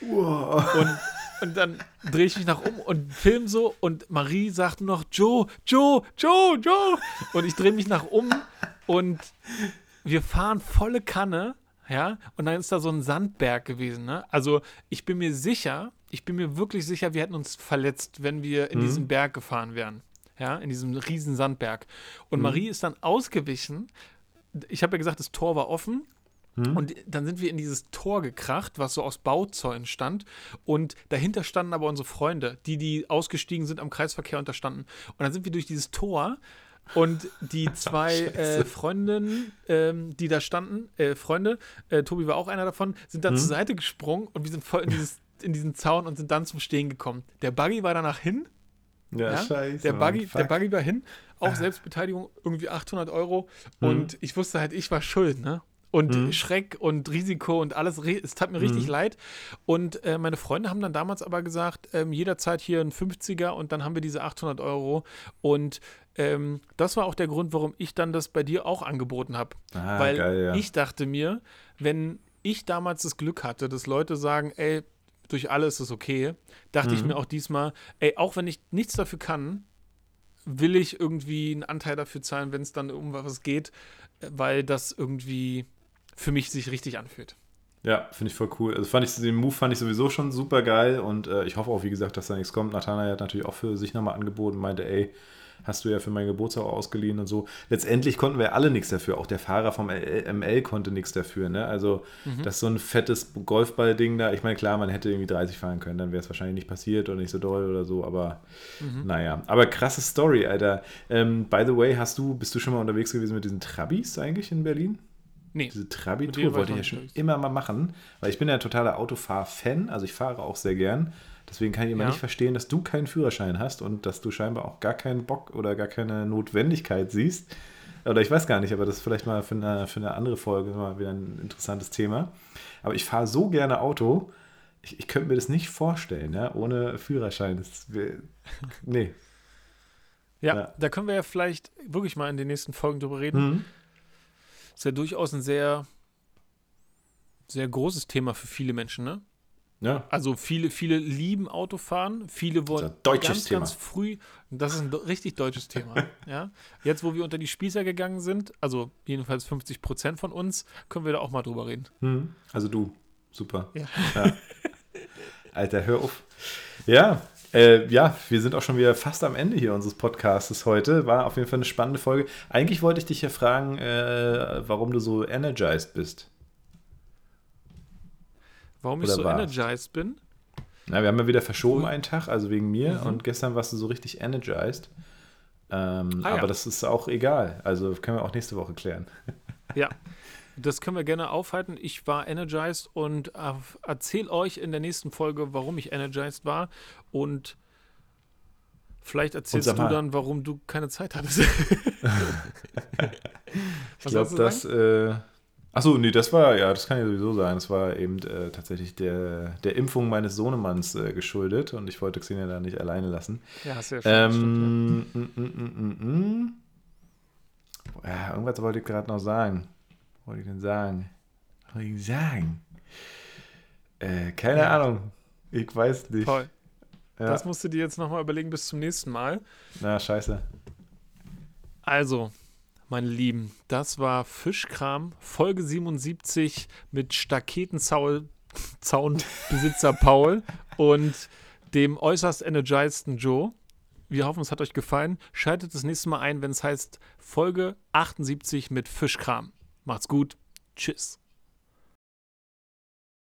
Wow. Und, und dann drehe ich mich nach um und film so und Marie sagt noch, Joe, Joe, Joe, Joe. Und ich drehe mich nach um und wir fahren volle Kanne, ja, und dann ist da so ein Sandberg gewesen, ne? Also ich bin mir sicher, ich bin mir wirklich sicher, wir hätten uns verletzt, wenn wir in mhm. diesen Berg gefahren wären ja, in diesem riesen Sandberg. Und mhm. Marie ist dann ausgewichen. Ich habe ja gesagt, das Tor war offen. Mhm. Und dann sind wir in dieses Tor gekracht, was so aus Bauzäunen stand. Und dahinter standen aber unsere Freunde, die, die ausgestiegen sind, am Kreisverkehr unterstanden. Und dann sind wir durch dieses Tor Und die zwei äh, Freundinnen, ähm, die da standen, äh, Freunde, äh, Tobi war auch einer davon, sind dann hm. zur Seite gesprungen und wir sind voll in, dieses, in diesen Zaun und sind dann zum Stehen gekommen. Der Buggy war danach hin. Ja, ja? scheiße. Der Buggy, der Buggy war hin. Auch ah. Selbstbeteiligung, irgendwie 800 Euro. Hm. Und ich wusste halt, ich war schuld, ne? und mhm. Schreck und Risiko und alles. Es tat mir mhm. richtig leid. Und äh, meine Freunde haben dann damals aber gesagt, ähm, jederzeit hier ein 50er und dann haben wir diese 800 Euro. Und ähm, das war auch der Grund, warum ich dann das bei dir auch angeboten habe. Ah, Weil geil, ja. ich dachte mir, wenn ich damals das Glück hatte, dass Leute sagen, ey, durch alles ist es okay, dachte mhm. ich mir auch diesmal, ey, auch wenn ich nichts dafür kann, will ich irgendwie einen Anteil dafür zahlen, wenn es dann um was geht, weil das irgendwie für mich sich richtig anfühlt. Ja, finde ich voll cool. Also fand ich den Move fand ich sowieso schon super geil und äh, ich hoffe auch, wie gesagt, dass da nichts kommt. Nathanael hat natürlich auch für sich nochmal angeboten, meinte, ey, hast du ja für meinen Geburtstag ausgeliehen und so. Letztendlich konnten wir alle nichts dafür. Auch der Fahrer vom ML konnte nichts dafür. Ne? Also, mhm. das ist so ein fettes Golfball-Ding da. Ich meine, klar, man hätte irgendwie 30 fahren können, dann wäre es wahrscheinlich nicht passiert oder nicht so doll oder so, aber mhm. naja. Aber krasse Story, Alter. Ähm, by the way, hast du, bist du schon mal unterwegs gewesen mit diesen Trabis eigentlich in Berlin? Nee. Diese Trabi-Tour wollte ich ja schon immer mal machen, weil ich bin ja ein totaler Autofahr-Fan, also ich fahre auch sehr gern. Deswegen kann ich immer ja. nicht verstehen, dass du keinen Führerschein hast und dass du scheinbar auch gar keinen Bock oder gar keine Notwendigkeit siehst. Oder ich weiß gar nicht, aber das ist vielleicht mal für eine, für eine andere Folge mal wieder ein interessantes Thema. Aber ich fahre so gerne Auto, ich, ich könnte mir das nicht vorstellen, ja, ohne Führerschein. Das nee. Ja, ja, da können wir ja vielleicht wirklich mal in den nächsten Folgen drüber reden. Mhm ist ja durchaus ein sehr, sehr großes Thema für viele Menschen, ne? Ja. Also viele, viele lieben Autofahren, viele wollen ganz, Thema. ganz früh, das ist ein richtig deutsches Thema. ja. Jetzt, wo wir unter die Spießer gegangen sind, also jedenfalls 50 Prozent von uns, können wir da auch mal drüber reden. Hm. Also du, super. Ja. ja. Alter, hör auf. Ja, äh, ja, wir sind auch schon wieder fast am Ende hier unseres Podcasts heute. War auf jeden Fall eine spannende Folge. Eigentlich wollte ich dich ja fragen, äh, warum du so energized bist. Warum Oder ich so warst. energized bin? Na, wir haben ja wieder verschoben einen Tag, also wegen mir. Mhm. Und gestern warst du so richtig energized. Ähm, ah, aber ja. das ist auch egal. Also können wir auch nächste Woche klären. Ja, Das können wir gerne aufhalten. Ich war energized und äh, erzähle euch in der nächsten Folge, warum ich energized war. Und vielleicht erzählst du dann, warum du keine Zeit hattest. ich glaube, das. Äh, Achso, nee, das war, ja, das kann ja sowieso sein. Das war eben äh, tatsächlich der, der Impfung meines Sohnemanns äh, geschuldet und ich wollte Xenia da nicht alleine lassen. Ja, hast du ja schon. Ähm, stimmt, ja. Mm, mm, mm, ja, irgendwas wollte ich gerade noch sagen. Was wollte ich denn sagen? Was wollte ich sagen? Äh, keine ja. Ahnung. Ich weiß nicht. Toll. Ja. Das musst du dir jetzt nochmal überlegen bis zum nächsten Mal. Na, scheiße. Also, meine Lieben, das war Fischkram, Folge 77 mit Staketenzaunbesitzer Paul und dem äußerst energizeden Joe. Wir hoffen, es hat euch gefallen. Schaltet das nächste Mal ein, wenn es heißt Folge 78 mit Fischkram. Macht's gut. Tschüss.